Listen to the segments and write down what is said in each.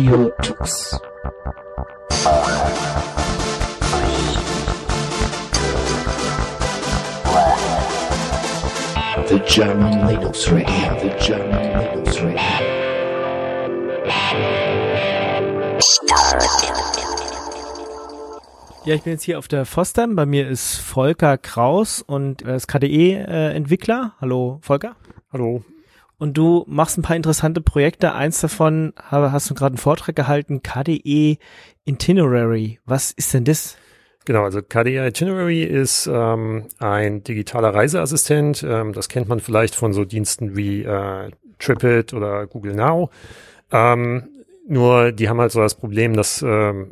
Audio Tux. The German Linux Radio, the German Linux Radio. Ja, ich bin jetzt hier auf der FOSDEM. Bei mir ist Volker Kraus und er ist KDE-Entwickler. Hallo, Volker. Hallo. Und du machst ein paar interessante Projekte. Eins davon hast du gerade einen Vortrag gehalten, KDE Itinerary. Was ist denn das? Genau, also KDE Itinerary ist ähm, ein digitaler Reiseassistent. Ähm, das kennt man vielleicht von so Diensten wie äh, Tripit oder Google Now. Ähm, nur die haben halt so das Problem, dass ähm,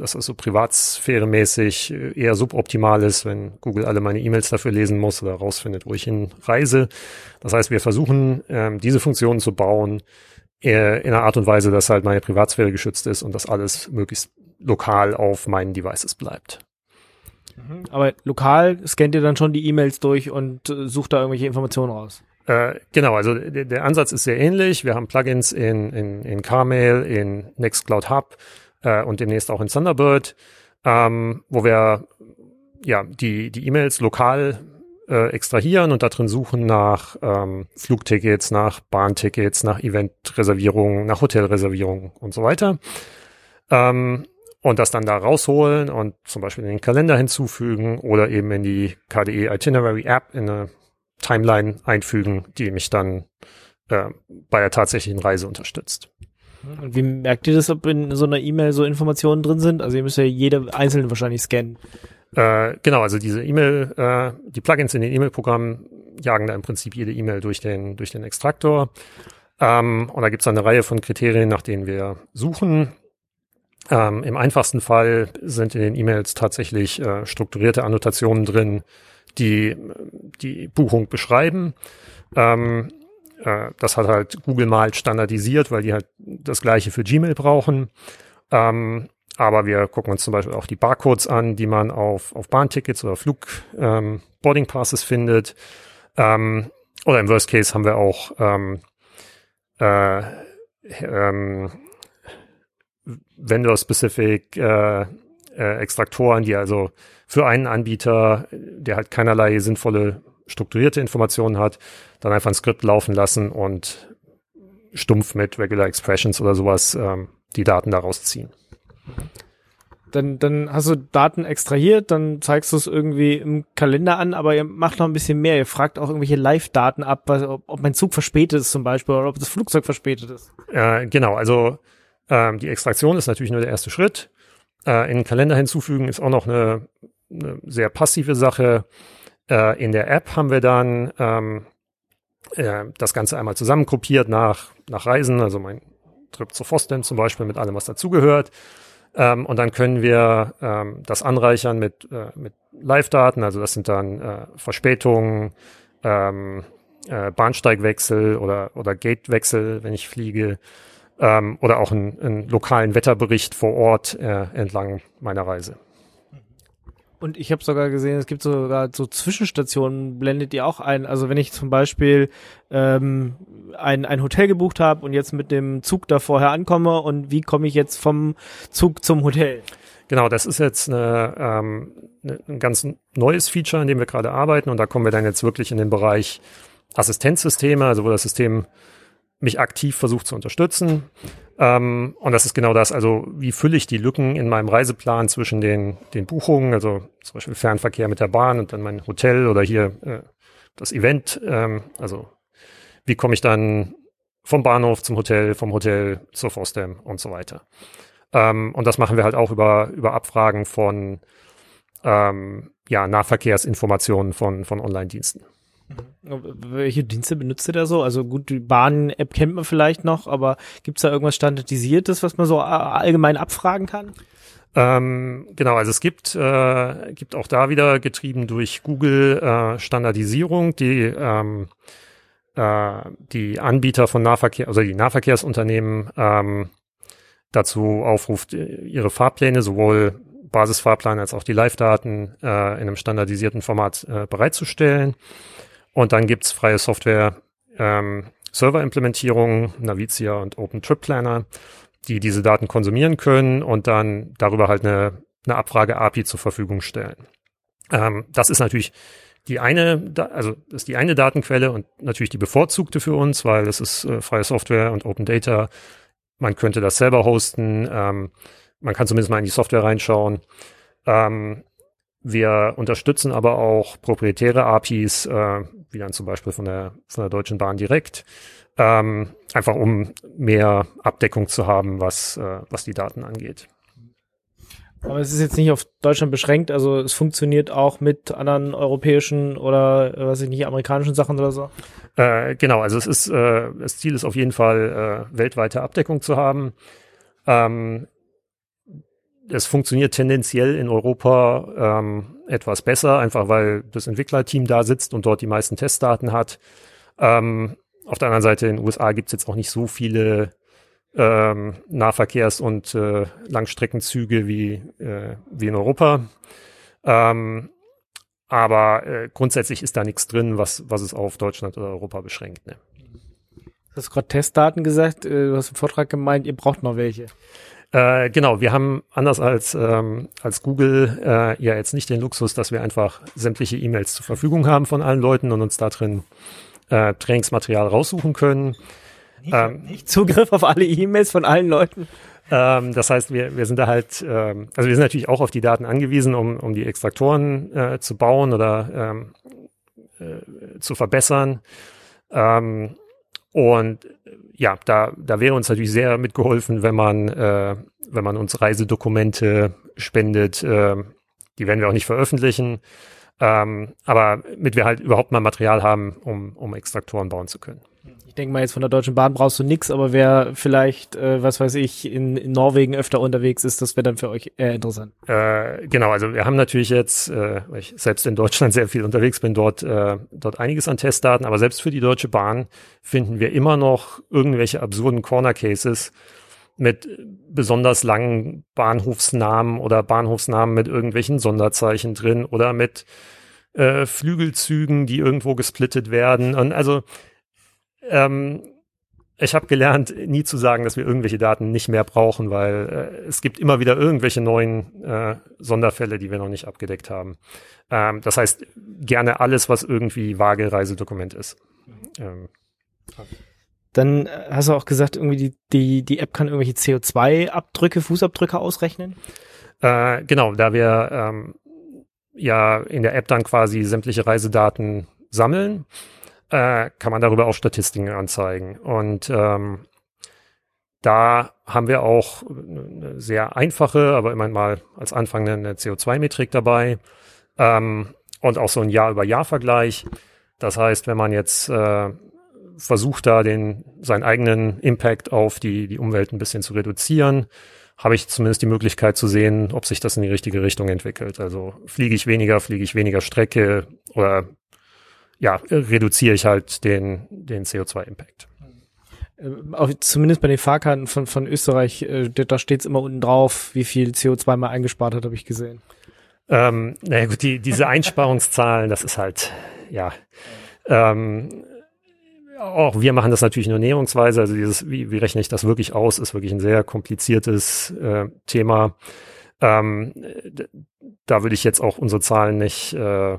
dass es so privatsphäremäßig äh, eher suboptimal ist, wenn Google alle meine E-Mails dafür lesen muss oder rausfindet, wo ich hin reise. Das heißt, wir versuchen, ähm, diese Funktionen zu bauen, äh, in einer Art und Weise, dass halt meine Privatsphäre geschützt ist und dass alles möglichst lokal auf meinen Devices bleibt. Mhm. Aber lokal scannt ihr dann schon die E-Mails durch und äh, sucht da irgendwelche Informationen raus? Äh, genau, also der, der, Ansatz ist sehr ähnlich. Wir haben Plugins in, in, in Carmail, in Nextcloud Hub äh, und demnächst auch in Thunderbird, ähm, wo wir ja die die E-Mails lokal äh, extrahieren und da drin suchen nach ähm, Flugtickets, nach Bahntickets, nach Eventreservierungen, nach Hotelreservierungen und so weiter. Ähm, und das dann da rausholen und zum Beispiel in den Kalender hinzufügen oder eben in die KDE Itinerary App in eine Timeline einfügen, die mich dann äh, bei der tatsächlichen Reise unterstützt. Und wie merkt ihr das, ob in so einer E-Mail so Informationen drin sind? Also ihr müsst ja jede einzelne wahrscheinlich scannen. Äh, genau, also diese E-Mail, äh, die Plugins in den E-Mail-Programmen jagen da im Prinzip jede E-Mail durch den, durch den Extraktor. Ähm, und da gibt es eine Reihe von Kriterien, nach denen wir suchen. Ähm, Im einfachsten Fall sind in den E-Mails tatsächlich äh, strukturierte Annotationen drin, die die Buchung beschreiben. Ähm, äh, das hat halt Google mal standardisiert, weil die halt das gleiche für Gmail brauchen. Ähm, aber wir gucken uns zum Beispiel auch die Barcodes an, die man auf, auf Bahntickets oder Flug ähm, Boarding Passes findet. Ähm, oder im Worst Case haben wir auch ähm, äh, ähm, Vendor-specific äh, äh, Extraktoren, die also für einen Anbieter, der halt keinerlei sinnvolle strukturierte Informationen hat, dann einfach ein Skript laufen lassen und stumpf mit Regular Expressions oder sowas ähm, die Daten daraus ziehen. Dann, dann hast du Daten extrahiert, dann zeigst du es irgendwie im Kalender an, aber ihr macht noch ein bisschen mehr. Ihr fragt auch irgendwelche Live-Daten ab, was, ob, ob mein Zug verspätet ist zum Beispiel oder ob das Flugzeug verspätet ist. Äh, genau, also ähm, die Extraktion ist natürlich nur der erste Schritt. Äh, in den Kalender hinzufügen ist auch noch eine, eine sehr passive Sache. Äh, in der App haben wir dann ähm, äh, das Ganze einmal zusammengruppiert nach, nach Reisen, also mein Trip zu Fosden zum Beispiel mit allem, was dazugehört. Ähm, und dann können wir ähm, das anreichern mit, äh, mit Live-Daten, also das sind dann äh, Verspätungen, ähm, äh, Bahnsteigwechsel oder, oder Gatewechsel, wenn ich fliege, ähm, oder auch einen, einen lokalen Wetterbericht vor Ort äh, entlang meiner Reise. Und ich habe sogar gesehen, es gibt sogar so Zwischenstationen, blendet ihr auch ein. Also wenn ich zum Beispiel ähm, ein, ein Hotel gebucht habe und jetzt mit dem Zug da vorher ankomme und wie komme ich jetzt vom Zug zum Hotel? Genau, das ist jetzt eine, ähm, eine, ein ganz neues Feature, an dem wir gerade arbeiten und da kommen wir dann jetzt wirklich in den Bereich Assistenzsysteme, also wo das System mich aktiv versucht zu unterstützen. Ähm, und das ist genau das. Also wie fülle ich die Lücken in meinem Reiseplan zwischen den, den Buchungen, also zum Beispiel Fernverkehr mit der Bahn und dann mein Hotel oder hier äh, das Event. Ähm, also wie komme ich dann vom Bahnhof zum Hotel, vom Hotel zur Forstem und so weiter. Ähm, und das machen wir halt auch über, über Abfragen von ähm, ja, Nahverkehrsinformationen von, von Online-Diensten. Welche Dienste benutzt ihr da so? Also gut, die Bahn-App kennt man vielleicht noch, aber gibt es da irgendwas Standardisiertes, was man so allgemein abfragen kann? Ähm, genau, also es gibt, äh, gibt auch da wieder getrieben durch Google äh, Standardisierung, die ähm, äh, die Anbieter von Nahverkehr, also die Nahverkehrsunternehmen ähm, dazu aufruft, ihre Fahrpläne, sowohl Basisfahrplan als auch die Live-Daten äh, in einem standardisierten Format äh, bereitzustellen. Und dann gibt's freie Software, ähm, Server-Implementierungen, Navicia und Open Trip Planner, die diese Daten konsumieren können und dann darüber halt eine, eine Abfrage-API zur Verfügung stellen. Ähm, das ist natürlich die eine, also ist die eine Datenquelle und natürlich die bevorzugte für uns, weil es ist äh, freie Software und Open Data. Man könnte das selber hosten. Ähm, man kann zumindest mal in die Software reinschauen. Ähm, wir unterstützen aber auch proprietäre APIs, äh, wie dann zum Beispiel von der, von der Deutschen Bahn direkt, ähm, einfach um mehr Abdeckung zu haben, was, äh, was die Daten angeht. Aber es ist jetzt nicht auf Deutschland beschränkt, also es funktioniert auch mit anderen europäischen oder äh, was ich nicht, amerikanischen Sachen oder so. Äh, genau, also es ist, äh, das Ziel ist auf jeden Fall, äh, weltweite Abdeckung zu haben. Ähm, es funktioniert tendenziell in Europa ähm, etwas besser, einfach weil das Entwicklerteam da sitzt und dort die meisten Testdaten hat. Ähm, auf der anderen Seite in den USA gibt es jetzt auch nicht so viele ähm, Nahverkehrs- und äh, Langstreckenzüge wie, äh, wie in Europa. Ähm, aber äh, grundsätzlich ist da nichts drin, was, was es auf Deutschland oder Europa beschränkt. Ne? Du hast gerade Testdaten gesagt, äh, du hast im Vortrag gemeint, ihr braucht noch welche. Äh, genau, wir haben anders als, ähm, als Google äh, ja jetzt nicht den Luxus, dass wir einfach sämtliche E-Mails zur Verfügung haben von allen Leuten und uns da drin äh, Trainingsmaterial raussuchen können. Nicht, ähm, nicht Zugriff auf alle E-Mails von allen Leuten. Ähm, das heißt, wir, wir sind da halt, ähm, also wir sind natürlich auch auf die Daten angewiesen, um, um die Extraktoren äh, zu bauen oder ähm, äh, zu verbessern. Ähm, und ja, da, da wäre uns natürlich sehr mitgeholfen, wenn man, äh, wenn man uns Reisedokumente spendet. Äh, die werden wir auch nicht veröffentlichen. Ähm, aber mit wir halt überhaupt mal Material haben, um, um Extraktoren bauen zu können. Denke mal, jetzt von der Deutschen Bahn brauchst du nix, aber wer vielleicht, äh, was weiß ich, in, in Norwegen öfter unterwegs ist, das wäre dann für euch eher interessant. Äh, genau, also wir haben natürlich jetzt, äh, weil ich selbst in Deutschland sehr viel unterwegs bin, dort, äh, dort einiges an Testdaten, aber selbst für die Deutsche Bahn finden wir immer noch irgendwelche absurden Corner Cases mit besonders langen Bahnhofsnamen oder Bahnhofsnamen mit irgendwelchen Sonderzeichen drin oder mit äh, Flügelzügen, die irgendwo gesplittet werden. Und also ähm, ich habe gelernt, nie zu sagen, dass wir irgendwelche Daten nicht mehr brauchen, weil äh, es gibt immer wieder irgendwelche neuen äh, Sonderfälle, die wir noch nicht abgedeckt haben. Ähm, das heißt, gerne alles, was irgendwie vage Reisedokument ist. Ähm, Dann äh, hast du auch gesagt, irgendwie die, die, die App kann irgendwelche CO2-Abdrücke, Fußabdrücke ausrechnen? Äh, genau, da wir ähm, ja in der App dann quasi sämtliche Reisedaten sammeln äh, kann man darüber auch Statistiken anzeigen. Und ähm, da haben wir auch eine sehr einfache, aber immerhin mal als Anfang eine CO2-Metrik dabei ähm, und auch so ein Jahr-über-Jahr-Vergleich. Das heißt, wenn man jetzt äh, versucht, da den, seinen eigenen Impact auf die, die Umwelt ein bisschen zu reduzieren, habe ich zumindest die Möglichkeit zu sehen, ob sich das in die richtige Richtung entwickelt. Also fliege ich weniger, fliege ich weniger Strecke oder ja, reduziere ich halt den, den CO2-Impact. Äh, zumindest bei den Fahrkarten von, von Österreich, äh, da steht es immer unten drauf, wie viel CO2 man eingespart hat, habe ich gesehen. Ähm, naja gut, die, diese Einsparungszahlen, das ist halt, ja. Ähm, auch wir machen das natürlich nur näherungsweise, also dieses, wie, wie rechne ich das wirklich aus, ist wirklich ein sehr kompliziertes äh, Thema. Ähm, da würde ich jetzt auch unsere Zahlen nicht, äh,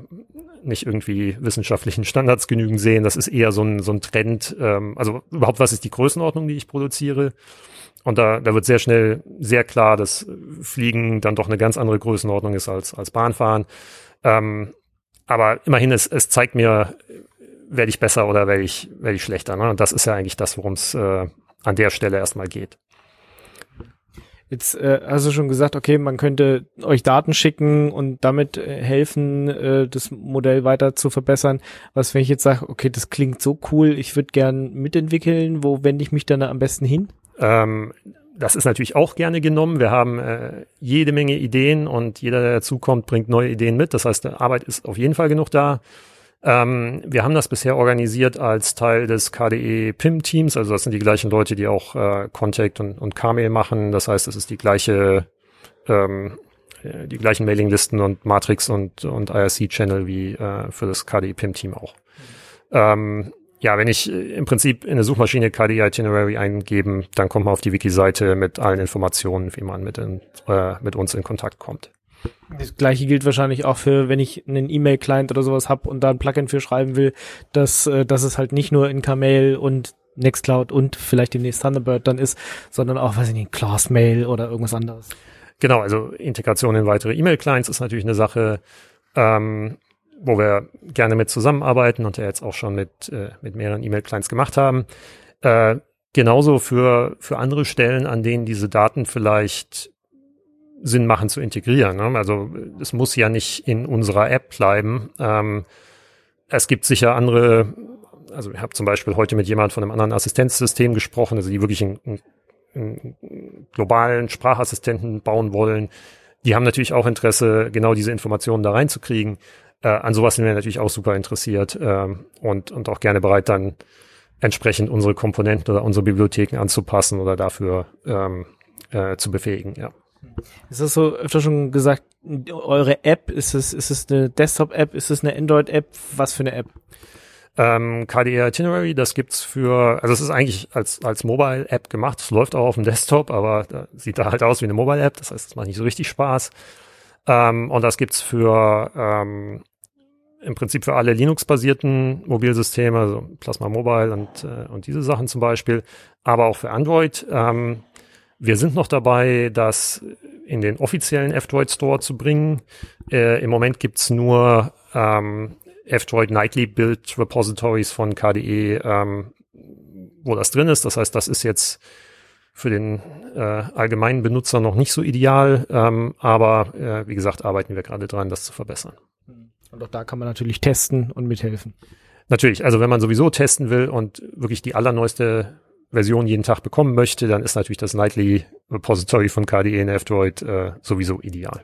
nicht irgendwie wissenschaftlichen Standards genügend sehen. Das ist eher so ein, so ein Trend. Ähm, also überhaupt, was ist die Größenordnung, die ich produziere? Und da, da wird sehr schnell sehr klar, dass Fliegen dann doch eine ganz andere Größenordnung ist als, als Bahnfahren. Ähm, aber immerhin, es, es zeigt mir, werde ich besser oder werde ich, werde ich schlechter. Ne? Und das ist ja eigentlich das, worum es äh, an der Stelle erstmal geht. Jetzt äh, hast du schon gesagt, okay, man könnte euch Daten schicken und damit äh, helfen, äh, das Modell weiter zu verbessern. Was, wenn ich jetzt sage, okay, das klingt so cool, ich würde gern mitentwickeln, wo wende ich mich dann am besten hin? Ähm, das ist natürlich auch gerne genommen. Wir haben äh, jede Menge Ideen und jeder, der dazukommt, bringt neue Ideen mit. Das heißt, Arbeit ist auf jeden Fall genug da. Ähm, wir haben das bisher organisiert als Teil des KDE PIM-Teams, also das sind die gleichen Leute, die auch äh, Contact und, und Kmail machen. Das heißt, es ist die gleiche, ähm, äh, die gleichen Mailinglisten und Matrix und, und IRC-Channel wie äh, für das KDE PIM-Team auch. Ähm, ja, wenn ich äh, im Prinzip in eine Suchmaschine KDE Itinerary eingeben, dann kommt man auf die Wiki-Seite mit allen Informationen, wie man mit, in, äh, mit uns in Kontakt kommt. Das gleiche gilt wahrscheinlich auch für, wenn ich einen E-Mail-Client oder sowas habe und da ein Plugin für schreiben will, dass, äh, dass es halt nicht nur in Kmail und Nextcloud und vielleicht demnächst Thunderbird dann ist, sondern auch, weiß ich nicht, Classmail oder irgendwas anderes. Genau, also Integration in weitere E-Mail-Clients ist natürlich eine Sache, ähm, wo wir gerne mit zusammenarbeiten und ja jetzt auch schon mit, äh, mit mehreren E-Mail-Clients gemacht haben. Äh, genauso für, für andere Stellen, an denen diese Daten vielleicht Sinn machen zu integrieren. Ne? Also es muss ja nicht in unserer App bleiben. Ähm, es gibt sicher andere, also ich habe zum Beispiel heute mit jemand von einem anderen Assistenzsystem gesprochen, also die wirklich einen, einen globalen Sprachassistenten bauen wollen. Die haben natürlich auch Interesse, genau diese Informationen da reinzukriegen. Äh, an sowas sind wir natürlich auch super interessiert ähm, und, und auch gerne bereit, dann entsprechend unsere Komponenten oder unsere Bibliotheken anzupassen oder dafür ähm, äh, zu befähigen, ja. Ist das so öfter schon gesagt, eure App, ist es, ist es eine Desktop-App, ist es eine Android-App? Was für eine App? Ähm, KDE Itinerary, das gibt's für, also es ist eigentlich als, als Mobile-App gemacht. Es läuft auch auf dem Desktop, aber da sieht da halt aus wie eine Mobile-App. Das heißt, es macht nicht so richtig Spaß. Ähm, und das gibt's für, ähm, im Prinzip für alle Linux-basierten Mobilsysteme, also Plasma Mobile und, äh, und diese Sachen zum Beispiel, aber auch für Android. Ähm, wir sind noch dabei, das in den offiziellen F-Droid Store zu bringen. Äh, Im Moment gibt's nur ähm, F-Droid Nightly Build Repositories von KDE, ähm, wo das drin ist. Das heißt, das ist jetzt für den äh, allgemeinen Benutzer noch nicht so ideal, ähm, aber äh, wie gesagt, arbeiten wir gerade dran, das zu verbessern. Und auch da kann man natürlich testen und mithelfen. Natürlich, also wenn man sowieso testen will und wirklich die allerneueste Version jeden Tag bekommen möchte, dann ist natürlich das Nightly Repository von KDE in F-Droid äh, sowieso ideal.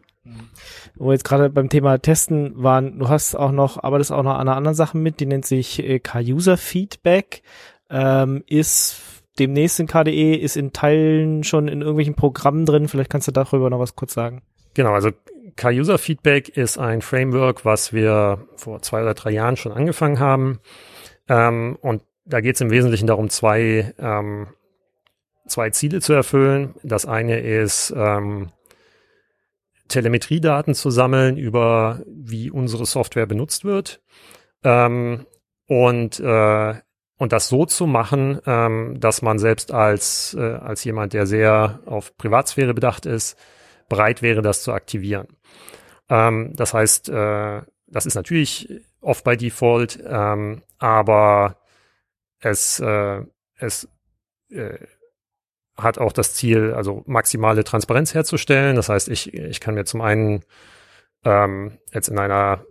Wo wir jetzt gerade beim Thema Testen waren, du hast auch noch, arbeitest auch noch an einer anderen Sache mit, die nennt sich äh, K-User Feedback, ähm, ist demnächst in KDE, ist in Teilen schon in irgendwelchen Programmen drin, vielleicht kannst du darüber noch was kurz sagen. Genau, also K-User Feedback ist ein Framework, was wir vor zwei oder drei Jahren schon angefangen haben. Ähm, und da geht es im Wesentlichen darum, zwei, ähm, zwei Ziele zu erfüllen. Das eine ist, ähm, Telemetriedaten zu sammeln über, wie unsere Software benutzt wird. Ähm, und, äh, und das so zu machen, ähm, dass man selbst als, äh, als jemand, der sehr auf Privatsphäre bedacht ist, bereit wäre, das zu aktivieren. Ähm, das heißt, äh, das ist natürlich oft bei Default, ähm, aber es, äh, es äh, hat auch das Ziel, also maximale Transparenz herzustellen. Das heißt, ich, ich kann mir zum einen ähm, jetzt in einer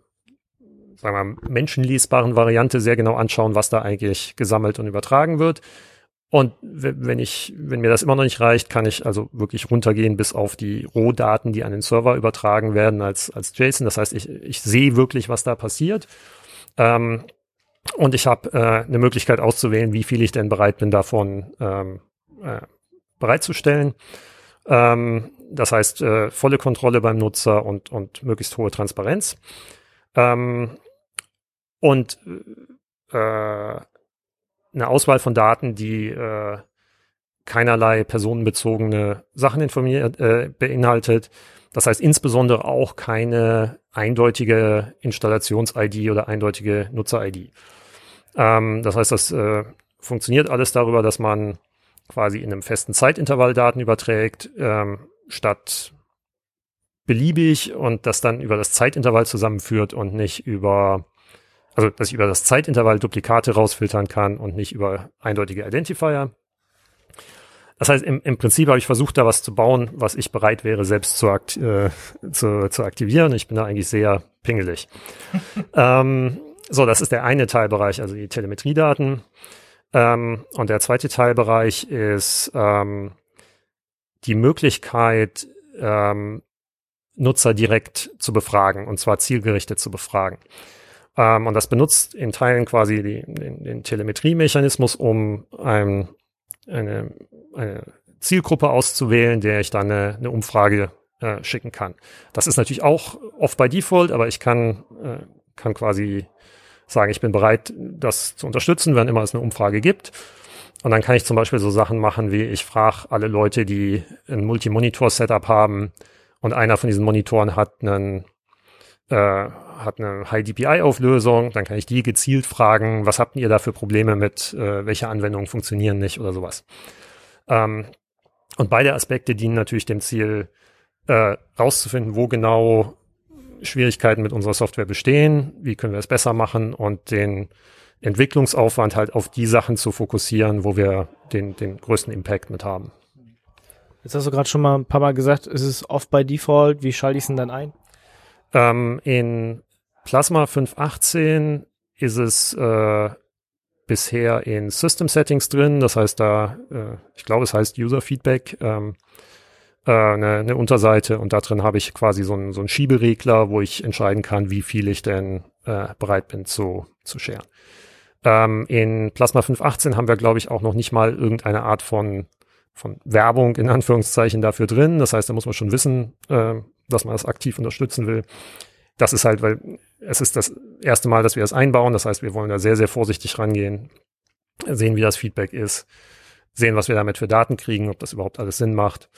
sagen wir, menschenlesbaren Variante sehr genau anschauen, was da eigentlich gesammelt und übertragen wird. Und wenn ich, wenn mir das immer noch nicht reicht, kann ich also wirklich runtergehen bis auf die Rohdaten, die an den Server übertragen werden als, als JSON. Das heißt, ich, ich sehe wirklich, was da passiert. Ähm, und ich habe äh, eine Möglichkeit auszuwählen, wie viel ich denn bereit bin, davon ähm, äh, bereitzustellen. Ähm, das heißt, äh, volle Kontrolle beim Nutzer und, und möglichst hohe Transparenz. Ähm, und äh, eine Auswahl von Daten, die äh, keinerlei personenbezogene Sachen informiert, äh, beinhaltet. Das heißt insbesondere auch keine eindeutige Installations-ID oder eindeutige Nutzer-ID. Ähm, das heißt, das äh, funktioniert alles darüber, dass man quasi in einem festen Zeitintervall Daten überträgt, ähm, statt beliebig und das dann über das Zeitintervall zusammenführt und nicht über, also dass ich über das Zeitintervall Duplikate rausfiltern kann und nicht über eindeutige Identifier. Das heißt, im, im Prinzip habe ich versucht, da was zu bauen, was ich bereit wäre, selbst zu, akt äh, zu, zu aktivieren. Ich bin da eigentlich sehr pingelig. ähm, so, das ist der eine Teilbereich, also die Telemetriedaten. Ähm, und der zweite Teilbereich ist ähm, die Möglichkeit, ähm, Nutzer direkt zu befragen, und zwar zielgerichtet zu befragen. Ähm, und das benutzt in Teilen quasi die, den, den Telemetriemechanismus, um ein, eine, eine Zielgruppe auszuwählen, der ich dann eine, eine Umfrage äh, schicken kann. Das ist natürlich auch oft bei Default, aber ich kann, äh, kann quasi sagen, ich bin bereit, das zu unterstützen, wenn immer es eine Umfrage gibt. Und dann kann ich zum Beispiel so Sachen machen, wie ich frage alle Leute, die ein Multi-Monitor-Setup haben und einer von diesen Monitoren hat einen äh, hat eine High DPI Auflösung, dann kann ich die gezielt fragen, was habt ihr da für Probleme mit, äh, welche Anwendungen funktionieren nicht oder sowas. Ähm, und beide Aspekte dienen natürlich dem Ziel, äh, rauszufinden, wo genau Schwierigkeiten mit unserer Software bestehen, wie können wir es besser machen und den Entwicklungsaufwand halt auf die Sachen zu fokussieren, wo wir den, den größten Impact mit haben. Jetzt hast du gerade schon mal ein paar Mal gesagt, es ist off by default. Wie schalte ich es denn dann ein? Ähm, in Plasma 5.18 ist es äh, bisher in System Settings drin. Das heißt da, äh, ich glaube, es heißt User Feedback, ähm, äh, eine, eine Unterseite und da drin habe ich quasi so einen so einen Schieberegler, wo ich entscheiden kann, wie viel ich denn äh, bereit bin zu, zu sharen. Ähm, in Plasma 5.18 haben wir, glaube ich, auch noch nicht mal irgendeine Art von, von Werbung in Anführungszeichen dafür drin. Das heißt, da muss man schon wissen, äh, dass man das aktiv unterstützen will. Das ist halt, weil es ist das erste Mal, dass wir das einbauen. Das heißt, wir wollen da sehr, sehr vorsichtig rangehen, sehen, wie das Feedback ist, sehen, was wir damit für Daten kriegen, ob das überhaupt alles Sinn macht.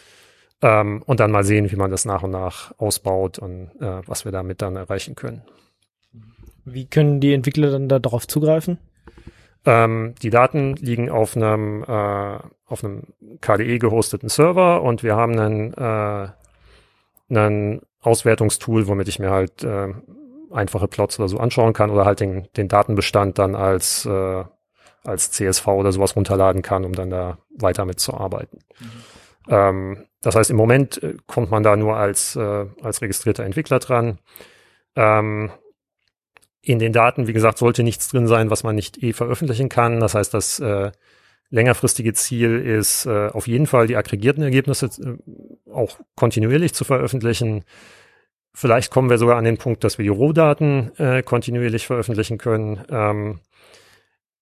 Ähm, und dann mal sehen, wie man das nach und nach ausbaut und äh, was wir damit dann erreichen können. Wie können die Entwickler dann da darauf zugreifen? Ähm, die Daten liegen auf einem, äh, auf einem KDE gehosteten Server und wir haben einen, äh, einen Auswertungstool, womit ich mir halt äh, einfache Plots oder so anschauen kann oder halt den, den Datenbestand dann als, äh, als CSV oder sowas runterladen kann, um dann da weiter mitzuarbeiten. Mhm. Ähm, das heißt, im Moment äh, kommt man da nur als, äh, als registrierter Entwickler dran. Ähm, in den Daten, wie gesagt, sollte nichts drin sein, was man nicht eh veröffentlichen kann. Das heißt, das äh, längerfristige Ziel ist äh, auf jeden Fall die aggregierten Ergebnisse äh, auch kontinuierlich zu veröffentlichen. Vielleicht kommen wir sogar an den Punkt, dass wir die Rohdaten äh, kontinuierlich veröffentlichen können. Ähm,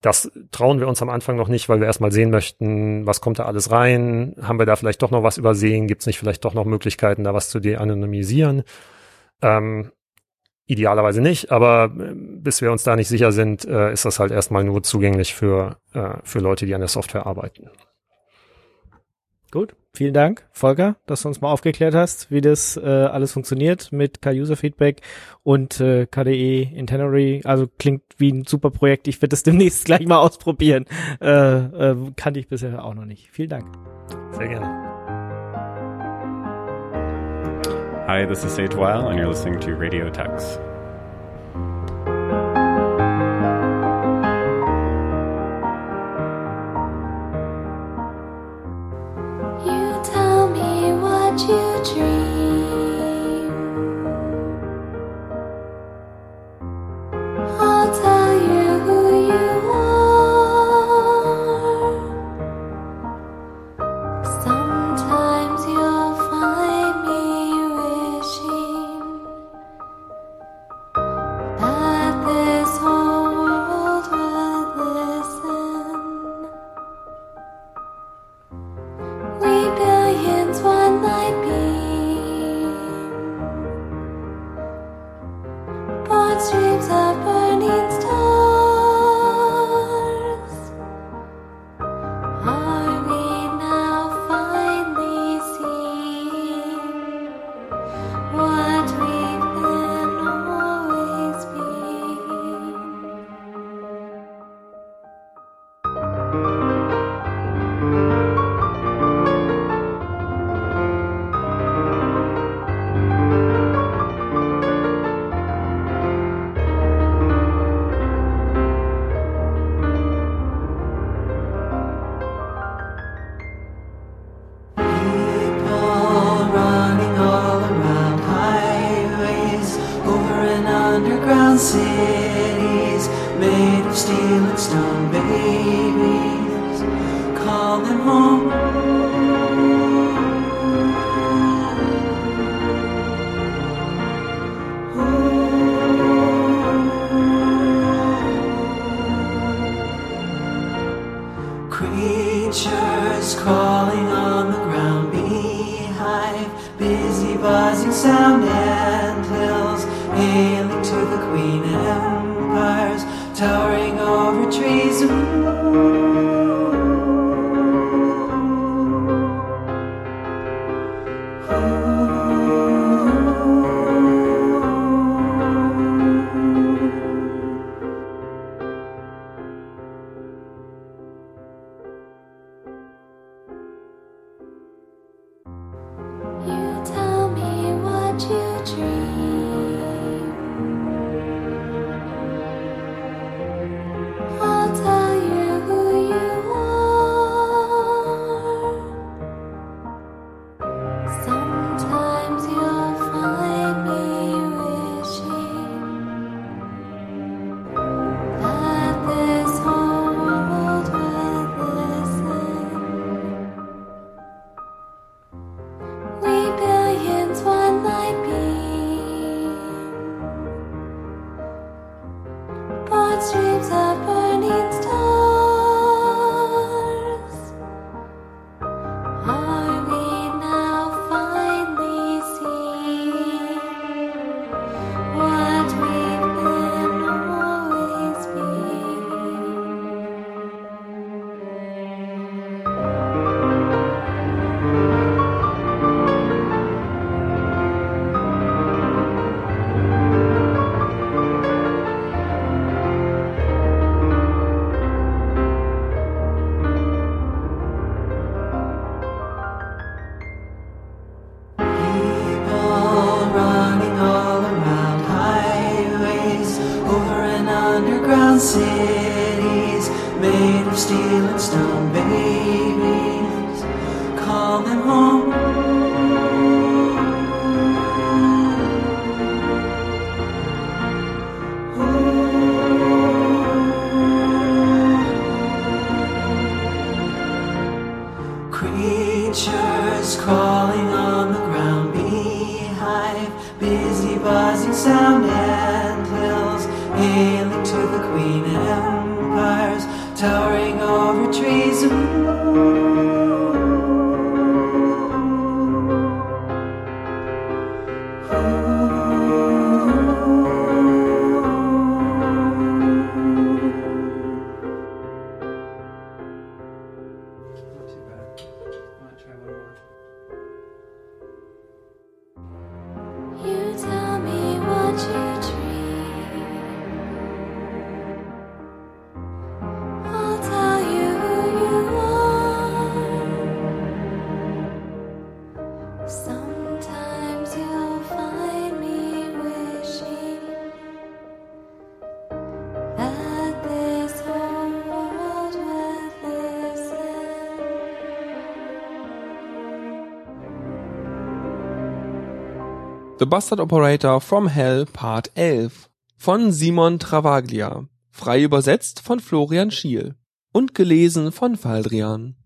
das trauen wir uns am Anfang noch nicht, weil wir erstmal sehen möchten, was kommt da alles rein? Haben wir da vielleicht doch noch was übersehen? Gibt es nicht vielleicht doch noch Möglichkeiten, da was zu de-anonymisieren? Ähm, Idealerweise nicht, aber äh, bis wir uns da nicht sicher sind, äh, ist das halt erstmal nur zugänglich für, äh, für Leute, die an der Software arbeiten. Gut, vielen Dank, Volker, dass du uns mal aufgeklärt hast, wie das äh, alles funktioniert mit K-User-Feedback und äh, KDE Intenary. Also klingt wie ein super Projekt. Ich werde das demnächst gleich mal ausprobieren. Äh, äh, kannte ich bisher auch noch nicht. Vielen Dank. Sehr gerne. Hi, this is Sage Weil, and you're listening to Radio Tux. You dream. Oh. Buzzing sound and hills, hailing to the queen empires, towering The Bastard Operator from Hell Part 11 von Simon Travaglia, frei übersetzt von Florian Schiel und gelesen von Faldrian.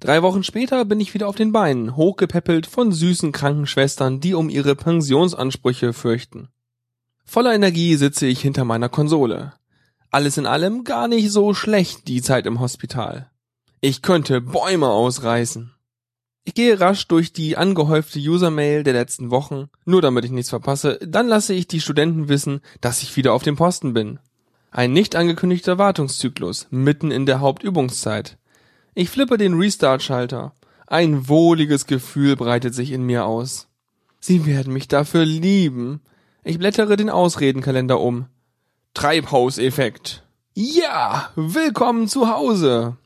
Drei Wochen später bin ich wieder auf den Beinen, hochgepäppelt von süßen Krankenschwestern, die um ihre Pensionsansprüche fürchten. Voller Energie sitze ich hinter meiner Konsole. Alles in allem gar nicht so schlecht die Zeit im Hospital. Ich könnte Bäume ausreißen. Ich gehe rasch durch die angehäufte User-Mail der letzten Wochen, nur damit ich nichts verpasse, dann lasse ich die Studenten wissen, dass ich wieder auf dem Posten bin. Ein nicht angekündigter Wartungszyklus, mitten in der Hauptübungszeit. Ich flippe den Restart-Schalter. Ein wohliges Gefühl breitet sich in mir aus. Sie werden mich dafür lieben. Ich blättere den Ausredenkalender um. Treibhauseffekt. Ja, willkommen zu Hause.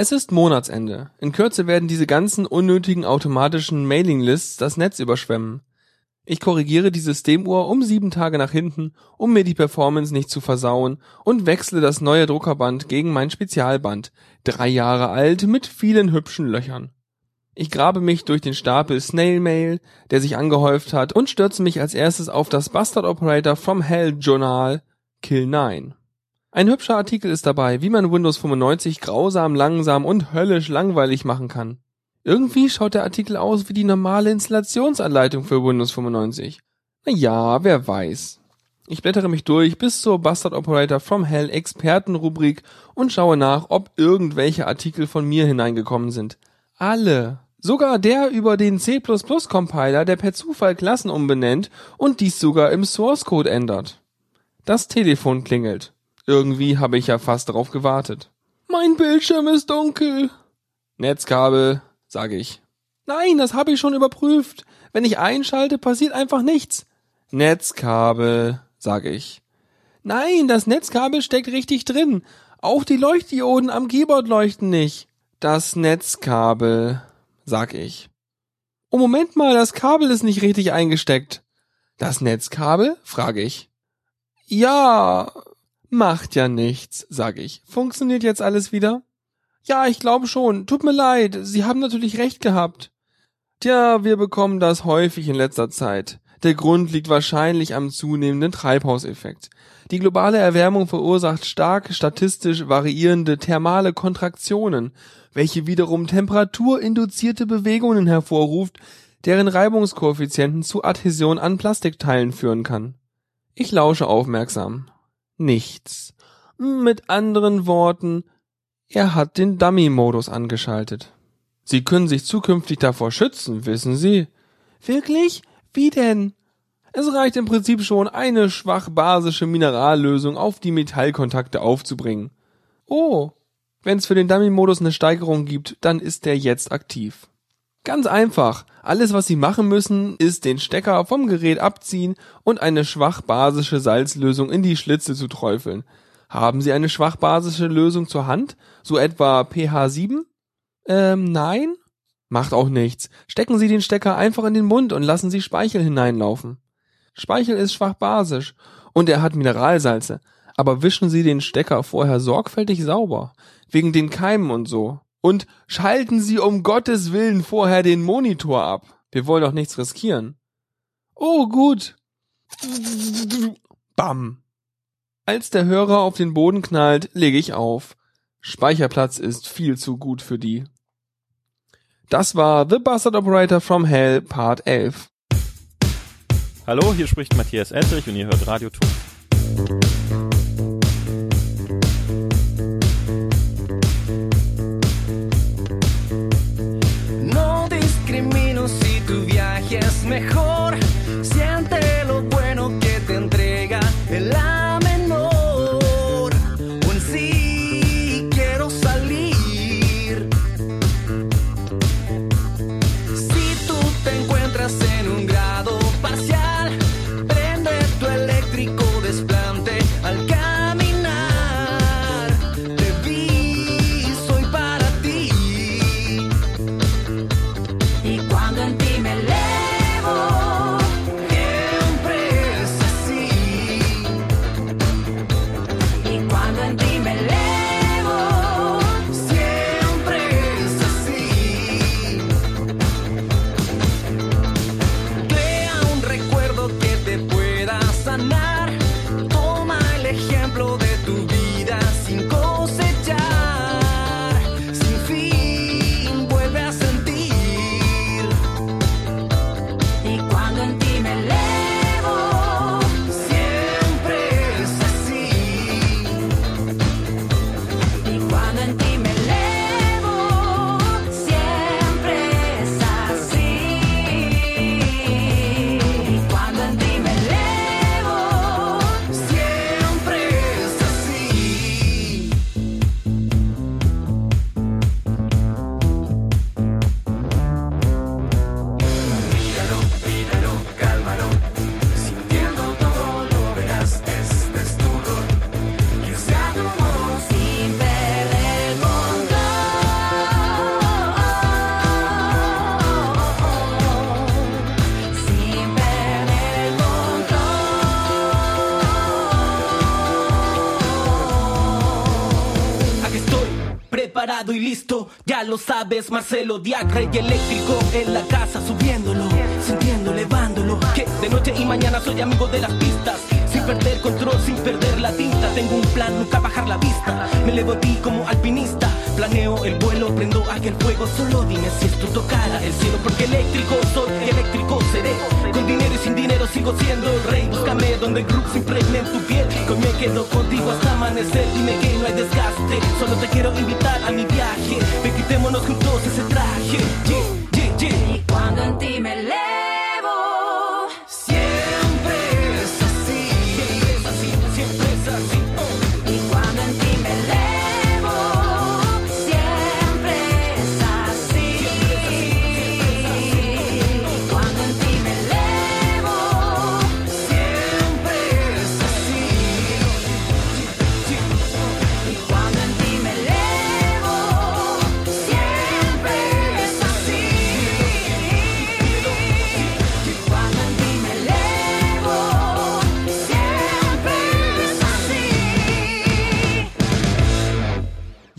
Es ist Monatsende. In Kürze werden diese ganzen unnötigen automatischen Mailinglists das Netz überschwemmen. Ich korrigiere die Systemuhr um sieben Tage nach hinten, um mir die Performance nicht zu versauen und wechsle das neue Druckerband gegen mein Spezialband, drei Jahre alt mit vielen hübschen Löchern. Ich grabe mich durch den Stapel Snail Mail, der sich angehäuft hat, und stürze mich als erstes auf das Bastard Operator from Hell Journal Kill 9. Ein hübscher Artikel ist dabei, wie man Windows 95 grausam, langsam und höllisch langweilig machen kann. Irgendwie schaut der Artikel aus wie die normale Installationsanleitung für Windows 95. Na ja, wer weiß. Ich blättere mich durch bis zur Bastard Operator from Hell Expertenrubrik und schaue nach, ob irgendwelche Artikel von mir hineingekommen sind. Alle. Sogar der über den C++ Compiler, der per Zufall Klassen umbenennt und dies sogar im Source Code ändert. Das Telefon klingelt. Irgendwie habe ich ja fast darauf gewartet. Mein Bildschirm ist dunkel. Netzkabel, sage ich. Nein, das habe ich schon überprüft. Wenn ich einschalte, passiert einfach nichts. Netzkabel, sage ich. Nein, das Netzkabel steckt richtig drin. Auch die Leuchtdioden am Keyboard leuchten nicht. Das Netzkabel, sag ich. Oh, Moment mal, das Kabel ist nicht richtig eingesteckt. Das Netzkabel? frage ich. Ja, macht ja nichts, sag ich. Funktioniert jetzt alles wieder? Ja, ich glaube schon. Tut mir leid, Sie haben natürlich recht gehabt. Tja, wir bekommen das häufig in letzter Zeit. Der Grund liegt wahrscheinlich am zunehmenden Treibhauseffekt. Die globale Erwärmung verursacht stark statistisch variierende thermale Kontraktionen, welche wiederum temperaturinduzierte Bewegungen hervorruft, deren Reibungskoeffizienten zu Adhäsion an Plastikteilen führen kann. Ich lausche aufmerksam. Nichts. Mit anderen Worten, er hat den Dummy-Modus angeschaltet. Sie können sich zukünftig davor schützen, wissen Sie. Wirklich? Wie denn? Es reicht im Prinzip schon, eine schwach basische Minerallösung auf die Metallkontakte aufzubringen. Oh, wenn es für den Dummy-Modus eine Steigerung gibt, dann ist der jetzt aktiv. Ganz einfach. Alles, was Sie machen müssen, ist den Stecker vom Gerät abziehen und eine schwach basische Salzlösung in die Schlitze zu träufeln. Haben Sie eine schwach basische Lösung zur Hand? So etwa pH 7? Ähm, nein? Macht auch nichts. Stecken Sie den Stecker einfach in den Mund und lassen Sie Speichel hineinlaufen. Speichel ist schwach basisch und er hat Mineralsalze. Aber wischen Sie den Stecker vorher sorgfältig sauber. Wegen den Keimen und so. Und schalten Sie um Gottes Willen vorher den Monitor ab. Wir wollen doch nichts riskieren. Oh, gut. Bam. Als der Hörer auf den Boden knallt, lege ich auf. Speicherplatz ist viel zu gut für die. Das war The Bastard Operator from Hell Part 11. Hallo, hier spricht Matthias Eltrich und ihr hört Radio Ton. Mejor. Listo. Ya lo sabes, Marcelo Diacre y eléctrico en la casa subiéndolo, sintiendo, levándolo. Que de noche y mañana soy amigo de las pistas. Perder control, sin perder la tinta. Tengo un plan, nunca bajar la vista. Me elevo a ti como alpinista. Planeo el vuelo, prendo aquel fuego. Solo dime si esto tocara el cielo. Porque eléctrico soy, eléctrico seré. Con dinero y sin dinero sigo siendo el rey. Búscame donde el groove se impregne en tu piel. Que me quedo contigo hasta amanecer. Dime que no hay desgaste. Solo te quiero invitar a mi viaje. Ven, quitémonos juntos ese traje. Y cuando en ti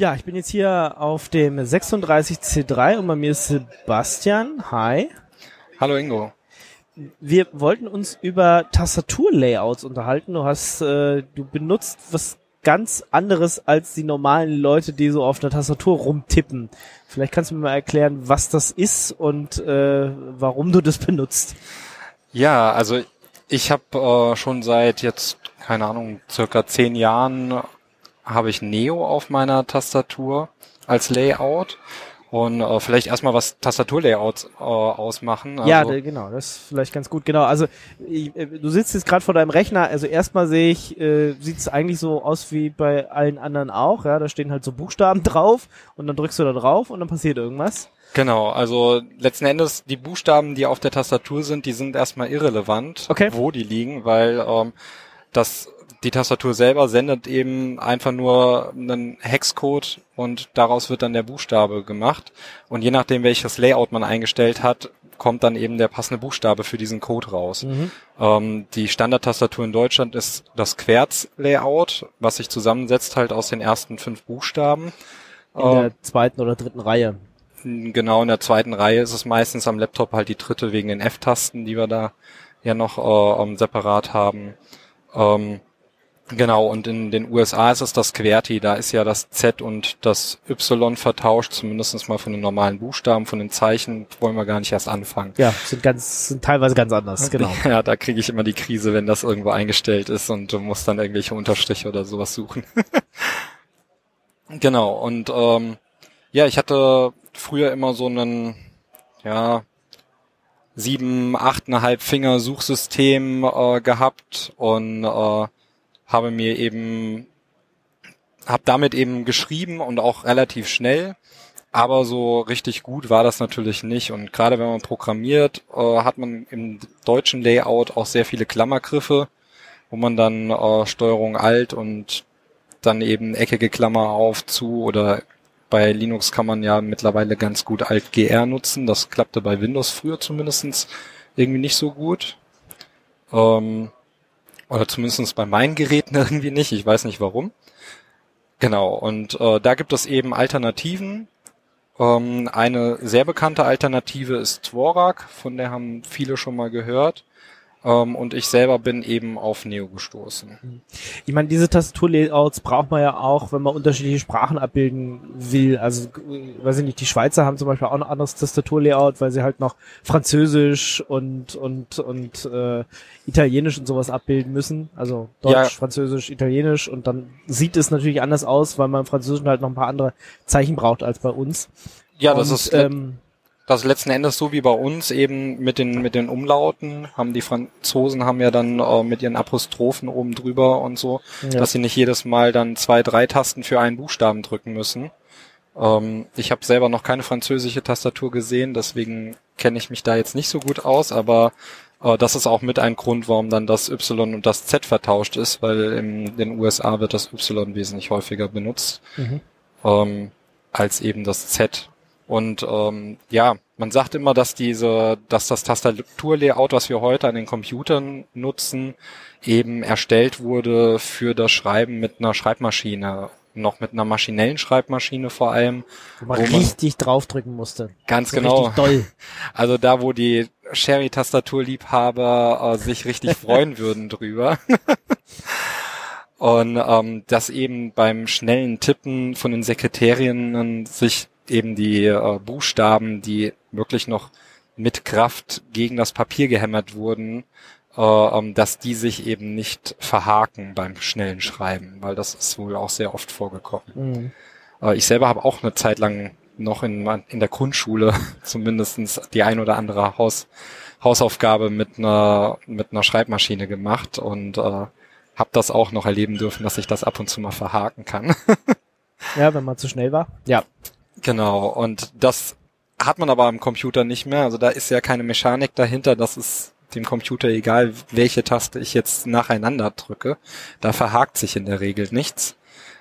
Ja, ich bin jetzt hier auf dem 36C3 und bei mir ist Sebastian. Hi. Hallo Ingo. Wir wollten uns über Tastaturlayouts unterhalten. Du hast, äh, du benutzt was ganz anderes als die normalen Leute, die so auf der Tastatur rumtippen. Vielleicht kannst du mir mal erklären, was das ist und äh, warum du das benutzt. Ja, also ich habe äh, schon seit jetzt, keine Ahnung, circa zehn Jahren habe ich Neo auf meiner Tastatur als Layout. Und äh, vielleicht erstmal was Tastaturlayouts äh, ausmachen. Also, ja, genau, das ist vielleicht ganz gut. Genau, also ich, äh, du sitzt jetzt gerade vor deinem Rechner. Also erstmal sehe ich, äh, sieht es eigentlich so aus wie bei allen anderen auch. Ja, da stehen halt so Buchstaben drauf und dann drückst du da drauf und dann passiert irgendwas. Genau, also letzten Endes die Buchstaben, die auf der Tastatur sind, die sind erstmal irrelevant, Okay. wo die liegen, weil ähm, das die Tastatur selber sendet eben einfach nur einen Hexcode und daraus wird dann der Buchstabe gemacht. Und je nachdem, welches Layout man eingestellt hat, kommt dann eben der passende Buchstabe für diesen Code raus. Ähm, die Standardtastatur in Deutschland ist das Querz-Layout, was sich zusammensetzt halt aus den ersten fünf Buchstaben. In Ähm, der zweiten oder dritten Reihe. Genau, in der zweiten Reihe ist es meistens am Laptop halt die dritte wegen den F-Tasten, die wir da ja noch äh, ähm, separat haben. Ähm, genau, und in den USA ist es das QWERTY, da ist ja das Z und das Y vertauscht, zumindest mal von den normalen Buchstaben, von den Zeichen wollen wir gar nicht erst anfangen. Ja, sind ganz, sind teilweise ganz anders. Genau. Ja, da kriege ich immer die Krise, wenn das irgendwo eingestellt ist und du musst dann irgendwelche Unterstriche oder sowas suchen. genau, und ähm, ja, ich hatte früher immer so einen, ja, sieben, achteinhalb Finger Suchsystem äh, gehabt und äh, habe mir eben, habe damit eben geschrieben und auch relativ schnell. Aber so richtig gut war das natürlich nicht. Und gerade wenn man programmiert, äh, hat man im deutschen Layout auch sehr viele Klammergriffe, wo man dann äh, Steuerung Alt und dann eben eckige Klammer auf zu oder bei Linux kann man ja mittlerweile ganz gut Alt GR nutzen. Das klappte bei Windows früher zumindestens irgendwie nicht so gut. Ähm, oder zumindestens bei meinen Geräten irgendwie nicht. Ich weiß nicht warum. Genau, und äh, da gibt es eben Alternativen. Ähm, eine sehr bekannte Alternative ist Dvorak, von der haben viele schon mal gehört. Ähm, und ich selber bin eben auf Neo gestoßen. Ich meine, diese Tastaturlayouts braucht man ja auch, wenn man unterschiedliche Sprachen abbilden will. Also, äh, weiß ich nicht, die Schweizer haben zum Beispiel auch ein anderes Tastaturlayout, weil sie halt noch Französisch und und und äh, Italienisch und sowas abbilden müssen. Also Deutsch, Ja. Französisch, Italienisch und dann sieht es natürlich anders aus, weil man im Französischen halt noch ein paar andere Zeichen braucht als bei uns. Ja, das und, ist ähm, Das letzten Endes so wie bei uns eben mit den mit den Umlauten haben die Franzosen haben ja dann äh, mit ihren Apostrophen oben drüber und so, Ja. dass sie nicht jedes Mal dann zwei drei Tasten für einen Buchstaben drücken müssen. Ähm, ich habe selber noch keine französische Tastatur gesehen, deswegen kenne ich mich da jetzt nicht so gut aus, aber äh, das ist auch mit ein Grund, warum dann das Y und das Z vertauscht ist, weil in den USA wird das Y wesentlich häufiger benutzt Mhm. ähm, als eben das Z. Und ähm, ja, man sagt immer, dass diese, dass das Tastaturlayout, was wir heute an den Computern nutzen, eben erstellt wurde für das Schreiben mit einer Schreibmaschine, noch mit einer maschinellen Schreibmaschine vor allem. wo man wo man- richtig draufdrücken musste. Ganz So genau. Richtig doll. Also da, wo die Sherry-Tastaturliebhaber äh, sich richtig freuen würden drüber. Und ähm, dass eben beim schnellen Tippen von den Sekretärinnen sich eben die äh, Buchstaben, die wirklich noch mit Kraft gegen das Papier gehämmert wurden, äh, ähm, dass die sich eben nicht verhaken beim schnellen Schreiben, weil das ist wohl auch sehr oft vorgekommen. Mhm. Äh, ich selber habe auch eine Zeit lang noch in, in der Grundschule zumindestens die ein oder andere Haus, Hausaufgabe mit einer, mit einer Schreibmaschine gemacht und äh, habe das auch noch erleben dürfen, dass ich das ab und zu mal verhaken kann. Ja, wenn man zu schnell war. Ja. Genau, und das hat man aber am Computer nicht mehr. Also da ist ja keine Mechanik dahinter, das ist dem Computer egal, welche Taste ich jetzt nacheinander drücke. Da verhakt sich in der Regel nichts.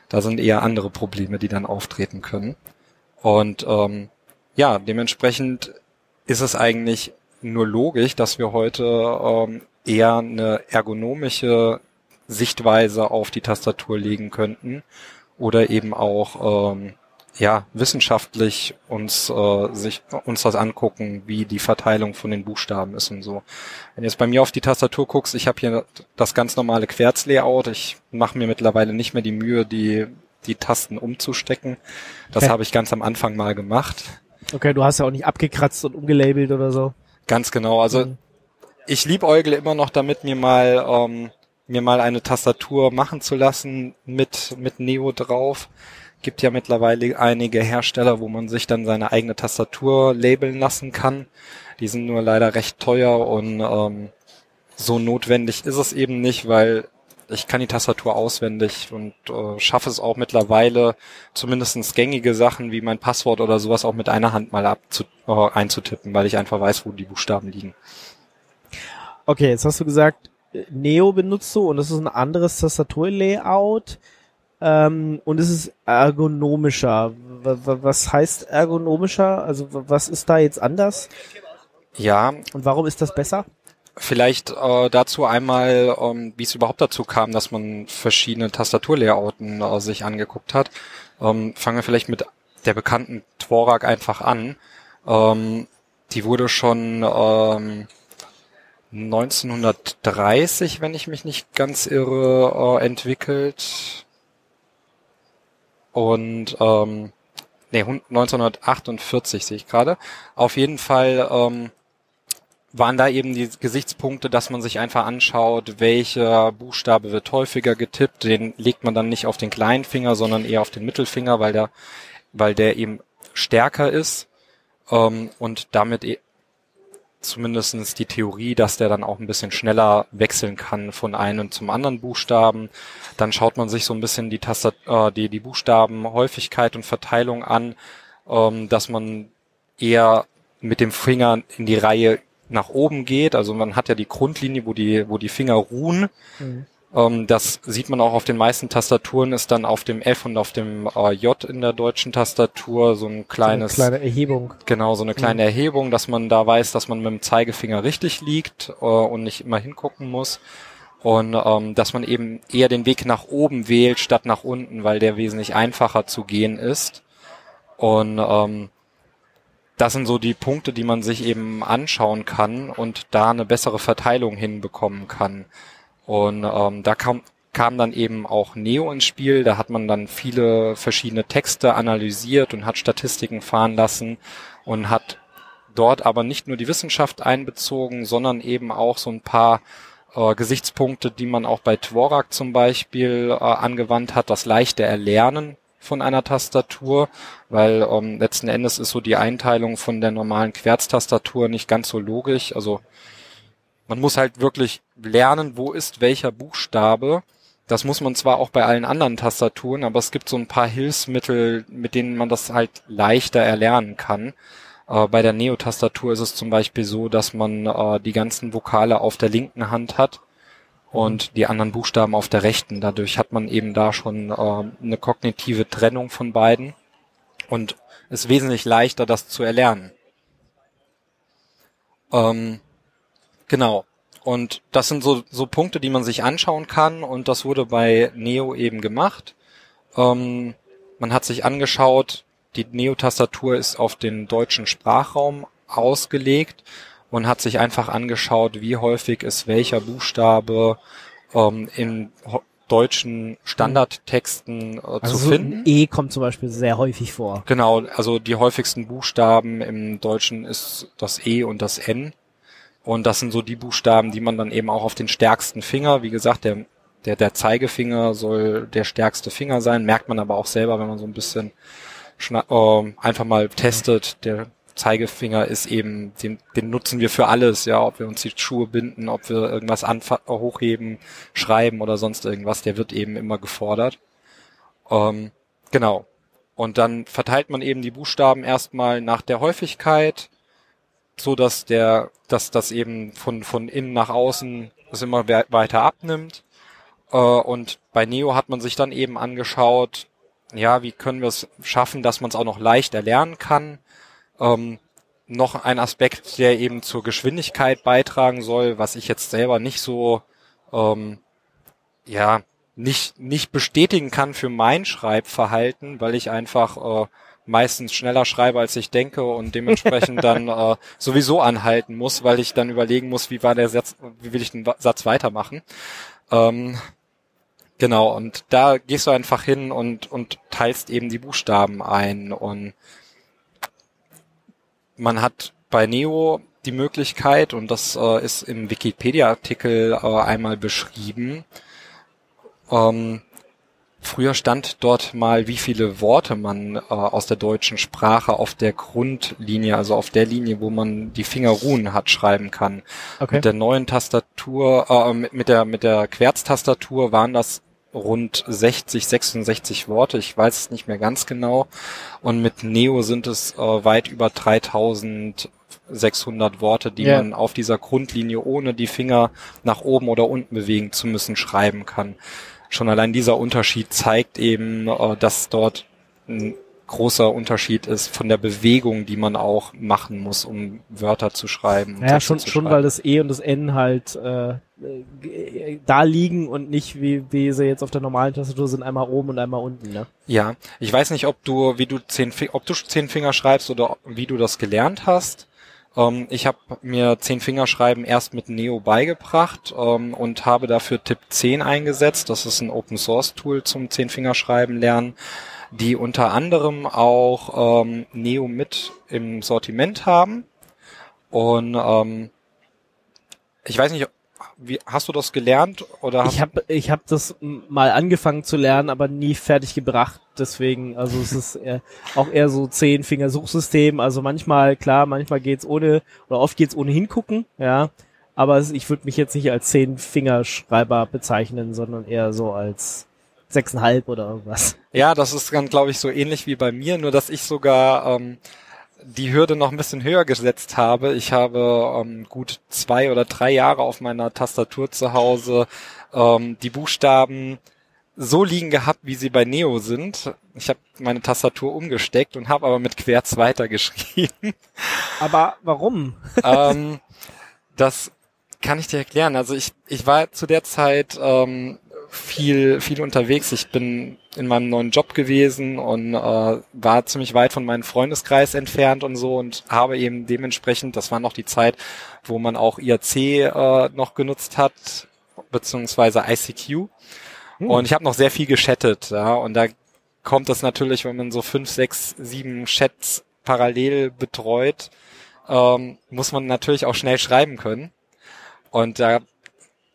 Da sind eher andere Probleme, die dann auftreten können. Und ähm, ja, dementsprechend ist es eigentlich nur logisch, dass wir heute ähm, eher eine ergonomische Sichtweise auf die Tastatur legen könnten oder eben auch ähm, ja wissenschaftlich uns äh, sich uns das angucken, wie die Verteilung von den Buchstaben ist und so. Wenn du jetzt bei mir auf die Tastatur guckst, ich habe hier das ganz normale Querzlayout. Ich mache mir mittlerweile nicht mehr die Mühe, die die Tasten umzustecken. Das Okay. habe ich ganz am Anfang mal gemacht. Okay, du hast ja auch nicht abgekratzt und umgelabelt oder so. Ganz genau. Also Mhm. ich liebäugle immer noch damit, mir mal ähm, mir mal eine Tastatur machen zu lassen mit mit Neo drauf. Gibt ja mittlerweile einige Hersteller, wo man sich dann seine eigene Tastatur labeln lassen kann. Die sind nur leider recht teuer und ähm, so notwendig ist es eben nicht, weil ich kann die Tastatur auswendig und äh, schaffe es auch mittlerweile, zumindestens gängige Sachen wie mein Passwort oder sowas auch mit einer Hand mal abzu äh, einzutippen, weil ich einfach weiß, wo die Buchstaben liegen. Okay, jetzt hast du gesagt, äh, Neo benutzt du und das ist ein anderes Tastaturlayout. Ähm, und es ist ergonomischer. Was heißt ergonomischer? Also was ist da jetzt anders? Ja, Und warum ist das besser? Vielleicht äh, dazu einmal, ähm, wie es überhaupt dazu kam, dass man verschiedene Tastaturlayouten äh, sich angeguckt hat. Ähm, fangen wir vielleicht mit der bekannten Dvorak einfach an. Ähm, die wurde schon ähm, 1930, wenn ich mich nicht ganz irre, äh, entwickelt. Und ähm, nee, hun- 1948 sehe ich gerade. Auf jeden Fall ähm, waren da eben die Gesichtspunkte, dass man sich einfach anschaut, welcher Buchstabe wird häufiger getippt. Den legt man dann nicht auf den kleinen Finger, sondern eher auf den Mittelfinger, weil der, weil der eben stärker ist. Ähm, und damit e zumindestens die Theorie, dass der dann auch ein bisschen schneller wechseln kann von einem zum anderen Buchstaben. Dann schaut man sich so ein bisschen die Tastat äh, die, die Buchstabenhäufigkeit und Verteilung an, ähm, dass man eher mit dem Finger in die Reihe nach oben geht. Also man hat ja die Grundlinie, wo die, wo die Finger ruhen. Ähm, das sieht man auch auf den meisten Tastaturen, ist dann auf dem F und auf dem äh, J in der deutschen Tastatur so ein kleines, So eine kleine Erhebung. genau, so eine kleine Erhebung, dass man da weiß, dass man mit dem Zeigefinger richtig liegt äh, und nicht immer hingucken muss. Und ähm, dass man eben eher den Weg nach oben wählt statt nach unten, weil der wesentlich einfacher zu gehen ist. Und ähm, das sind so die Punkte, die man sich eben anschauen kann und da eine bessere Verteilung hinbekommen kann. Und ähm, da kam, kam dann eben auch Neo ins Spiel. Da hat man dann viele verschiedene Texte analysiert und hat Statistiken fahren lassen und hat dort aber nicht nur die Wissenschaft einbezogen, sondern eben auch so ein paar äh, Gesichtspunkte, die man auch bei Dvorak zum Beispiel äh, angewandt hat, das leichte Erlernen von einer Tastatur, weil ähm, letzten Endes ist so die Einteilung von der normalen Querztastatur nicht ganz so logisch. Also man muss halt wirklich lernen, wo ist welcher Buchstabe. Das muss man zwar auch bei allen anderen Tastaturen, aber es gibt so ein paar Hilfsmittel, mit denen man das halt leichter erlernen kann. Äh, bei der Neo-Tastatur ist es zum Beispiel so, dass man äh, die ganzen Vokale auf der linken Hand hat und die anderen Buchstaben auf der rechten. Dadurch hat man eben da schon äh, eine kognitive Trennung von beiden und ist wesentlich leichter, das zu erlernen. Ähm, genau. Und das sind so, so Punkte, die man sich anschauen kann und das wurde bei Neo eben gemacht. Ähm, man hat sich angeschaut, die Neo-Tastatur ist auf den deutschen Sprachraum ausgelegt und hat sich einfach angeschaut, wie häufig ist welcher Buchstabe ähm, in deutschen Standardtexten äh, Also zu so finden. E kommt zum Beispiel sehr häufig vor. Genau, also die häufigsten Buchstaben im Deutschen ist das E und das N. Und das sind so die Buchstaben, die man dann eben auch auf den stärksten Finger, wie gesagt, der, der, der Zeigefinger soll der stärkste Finger sein, merkt man aber auch selber, wenn man so ein bisschen äh, einfach mal testet. Der Zeigefinger ist eben, den, den nutzen wir für alles, ja, ob wir uns die Schuhe binden, ob wir irgendwas hochheben, schreiben oder sonst irgendwas, der wird eben immer gefordert. Ähm, genau. Und dann verteilt man eben die Buchstaben erstmal nach der Häufigkeit, so dass der, dass das eben von, von innen nach außen es immer we weiter abnimmt. Äh, und bei Neo hat man sich dann eben angeschaut, ja, wie können wir es schaffen, dass man es auch noch leicht erlernen kann. Ähm, noch ein Aspekt, der eben zur Geschwindigkeit beitragen soll, was ich jetzt selber nicht so, ähm, ja, nicht, nicht bestätigen kann für mein Schreibverhalten, weil ich einfach äh, meistens schneller schreibe, als ich denke und dementsprechend dann äh, sowieso anhalten muss, weil ich dann überlegen muss, wie war der Satz, wie will ich den Satz weitermachen. Ähm, genau, und da gehst du einfach hin und, und teilst eben die Buchstaben ein und man hat bei Neo die Möglichkeit, und das äh, ist im Wikipedia-Artikel äh, einmal beschrieben, ähm, früher stand dort mal, wie viele Worte man äh, aus der deutschen Sprache auf der Grundlinie, also auf der Linie, wo man die Finger ruhen hat, schreiben kann. Okay. Mit der neuen Tastatur, äh, mit, mit der mit der Querztastatur waren das rund 60, 66 Worte. Ich weiß es nicht mehr ganz genau. Und mit Neo sind es äh, weit über 3600 Worte, die Ja. man auf dieser Grundlinie ohne die Finger nach oben oder unten bewegen zu müssen schreiben kann. Schon allein dieser Unterschied zeigt eben, äh, dass dort ein großer Unterschied ist von der Bewegung, die man auch machen muss, um Wörter zu schreiben. Ja, schon, schon weil das E und das N halt äh, äh, da liegen und nicht wie, wie sie jetzt auf der normalen Tastatur sind, einmal oben und einmal unten, ne? Ja, ich weiß nicht, ob du, wie du zehn, ob du zehn Finger schreibst oder wie du das gelernt hast. Ähm, ich habe mir zehn Finger schreiben erst mit Neo beigebracht ähm, und habe dafür Tipp 10 eingesetzt. Das ist ein Open Source Tool zum zehn Finger schreiben lernen, die unter anderem auch ähm, Neo mit im Sortiment haben. Und ich weiß nicht, wie, hast du das gelernt oder hast Ich habe ich hab das mal angefangen zu lernen, aber nie fertig gebracht. Deswegen, also es ist eher, auch eher so zehn Finger Suchsystem. Also manchmal, klar, manchmal geht's ohne, oder oft geht's ohne hingucken, ja. Aber ich würde mich jetzt nicht als zehn Fingerschreiber bezeichnen, sondern eher so als sechseinhalb oder irgendwas. Ja, das ist dann, glaube ich, so ähnlich wie bei mir, nur dass ich sogar ähm, die Hürde noch ein bisschen höher gesetzt habe. Ich habe ähm, gut zwei oder drei Jahre auf meiner Tastatur zu Hause ähm, die Buchstaben so liegen gehabt, wie sie bei Neo sind. Ich habe meine Tastatur umgesteckt und habe aber mit Querz weitergeschrieben. Aber warum? ähm, das kann ich dir erklären. Also ich, ich war zu der Zeit ähm, viel, viel unterwegs. Ich bin in meinem neuen Job gewesen und äh, war ziemlich weit von meinem Freundeskreis entfernt und so und habe eben dementsprechend, das war noch die Zeit, wo man auch IRC äh, noch genutzt hat, beziehungsweise ICQ. Und ich habe noch sehr viel geschattet, ja, und da kommt das natürlich, wenn man so fünf, sechs, sieben Chats parallel betreut, ähm, muss man natürlich auch schnell schreiben können. Und da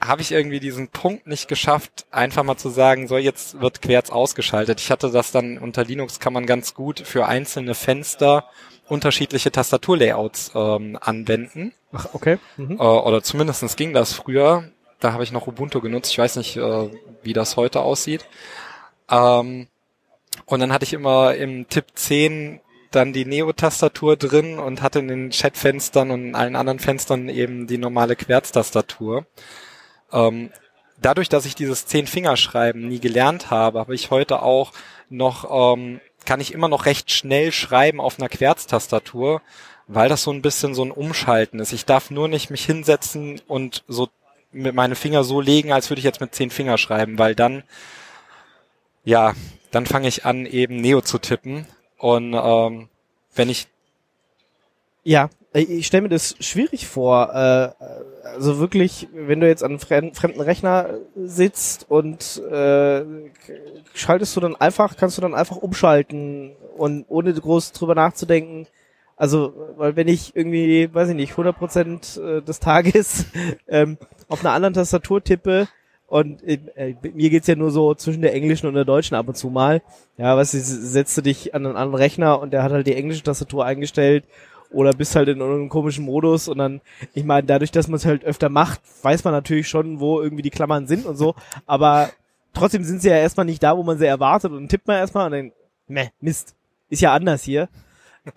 habe ich irgendwie diesen Punkt nicht geschafft, einfach mal zu sagen, so jetzt wird Querz ausgeschaltet. Ich hatte das dann unter Linux kann man ganz gut für einzelne Fenster unterschiedliche Tastaturlayouts ähm, anwenden. Ach, okay. Mhm. Äh, oder zumindestens ging das früher. Da habe ich noch Ubuntu genutzt. Ich weiß nicht, äh, wie das heute aussieht. Ähm, und dann hatte ich immer im Tipp 10 dann die Neo-Tastatur drin und hatte in den Chatfenstern und in allen anderen Fenstern eben die normale Querz-Tastatur. Ähm, dadurch, dass ich dieses Zehn-Fingerschreiben nie gelernt habe, habe ich heute auch noch, ähm, kann ich immer noch recht schnell schreiben auf einer Querz-Tastatur, weil das so ein bisschen so ein Umschalten ist. Ich darf nur nicht mich hinsetzen und so mit meine Finger so legen, als würde ich jetzt mit zehn Finger schreiben, weil dann, ja, dann fange ich an, eben Neo zu tippen. Und ähm, wenn ich Ja, ich stelle mir das schwierig vor. Äh, also wirklich, wenn du jetzt an einem fremden, Rechner sitzt und äh, schaltest du dann einfach, kannst du dann einfach umschalten und ohne groß drüber nachzudenken. Also, weil wenn ich irgendwie, weiß ich nicht, 100 Prozent äh, des Tages ähm, auf einer anderen Tastatur tippe und äh, äh, mir geht's ja nur so zwischen der englischen und der deutschen ab und zu mal. Ja, was setzt du dich an einen anderen Rechner und der hat halt die englische Tastatur eingestellt oder bist halt in irgendeinem komischen Modus und dann, ich meine, dadurch, dass man es halt öfter macht, weiß man natürlich schon, wo irgendwie die Klammern sind und so, aber trotzdem sind sie ja erstmal nicht da, wo man sie erwartet und tippt man erstmal und dann, meh, Mist, ist ja anders hier.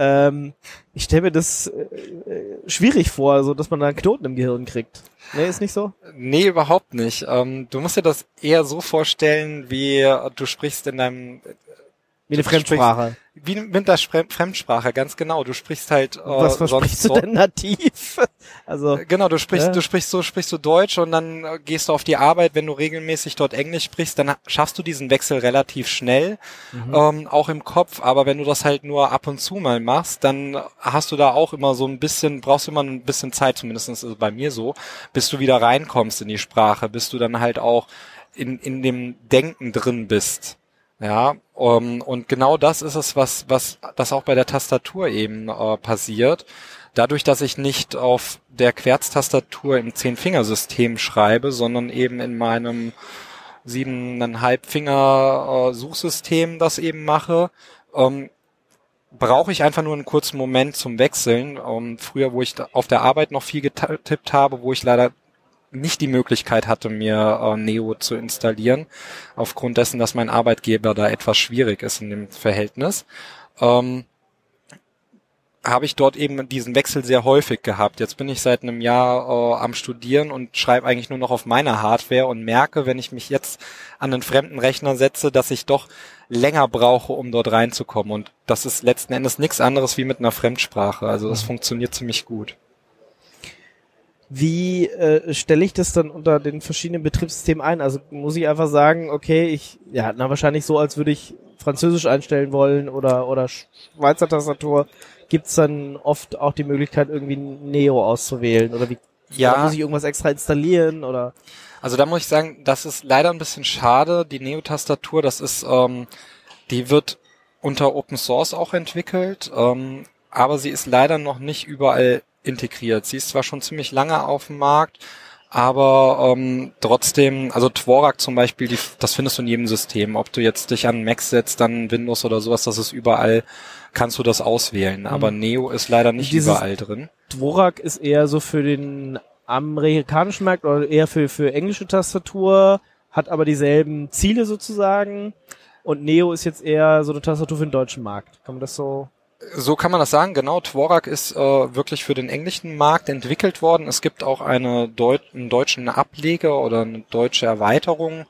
ähm, ich stelle mir das äh, äh, schwierig vor, so dass man da einen Knoten im Gehirn kriegt. Nee, ist nicht so? Nee, überhaupt nicht. Ähm, du musst dir das eher so vorstellen, wie du sprichst in deinem Wie eine Du sprichst- Fremdsprache. Wie mit der Fremdsprache, ganz genau. Du sprichst halt äh, Was sonst versprichst du so- denn nativ? Also, Genau, du sprichst, Ja. du sprichst so, sprichst du Deutsch und dann äh, gehst du auf die Arbeit, wenn du regelmäßig dort Englisch sprichst, dann ha- schaffst du diesen Wechsel relativ schnell, ähm, auch im Kopf. Aber wenn du das halt nur ab und zu mal machst, dann hast du da auch immer so ein bisschen, brauchst du immer ein bisschen Zeit, zumindest ist es bei mir so, bis du wieder reinkommst in die Sprache, bis du dann halt auch in, in dem Denken drin bist. Ja, um, und genau das ist es, was, was das auch bei der Tastatur eben äh, passiert. Dadurch, dass ich nicht auf der Querztastatur im Zehn-Fingersystem schreibe, sondern eben in meinem siebeneinhalb Finger äh, Suchsystem das eben mache, ähm, brauche ich einfach nur einen kurzen Moment zum Wechseln. Ähm, früher, wo ich da auf der Arbeit noch viel getippt habe, wo ich leider nicht die Möglichkeit hatte, mir äh, Neo zu installieren, aufgrund dessen, dass mein Arbeitgeber da etwas schwierig ist in dem Verhältnis, ähm, habe ich dort eben diesen Wechsel sehr häufig gehabt. Jetzt bin ich seit einem Jahr äh, am Studieren und schreibe eigentlich nur noch auf meiner Hardware und merke, wenn ich mich jetzt an einen fremden Rechner setze, dass ich doch länger brauche, um dort reinzukommen. Und das ist letzten Endes nichts anderes wie mit einer Fremdsprache. Also das funktioniert ziemlich gut. Wie äh, stelle ich das dann unter den verschiedenen Betriebssystemen ein? Also muss ich einfach sagen, okay, ich, ja, na wahrscheinlich so, als würde ich Französisch einstellen wollen oder oder Schweizer Tastatur. Gibt's dann oft auch die Möglichkeit, irgendwie Neo auszuwählen? Oder wie Ja. oder muss ich irgendwas extra installieren? Oder Also da muss ich sagen, das ist leider ein bisschen schade. Die Neo-Tastatur, das ist, ähm, die wird unter Open Source auch entwickelt, ähm, aber sie ist leider noch nicht überall integriert. Sie ist zwar schon ziemlich lange auf dem Markt, aber ähm, trotzdem, also Dvorak zum Beispiel, die, das findest du in jedem System. Ob du jetzt dich an Mac setzt, dann Windows oder sowas, das ist überall, kannst du das auswählen. Aber Neo ist leider nicht Dieses- überall drin. Dvorak ist eher so für den amerikanischen Markt oder eher für, für englische Tastatur, hat aber dieselben Ziele sozusagen. Und Neo ist jetzt eher so eine Tastatur für den deutschen Markt. Kann man das so? So kann man das sagen, genau. Dvorak ist äh, wirklich für den englischen Markt entwickelt worden. Es gibt auch eine Deut einen deutschen Ableger oder eine deutsche Erweiterung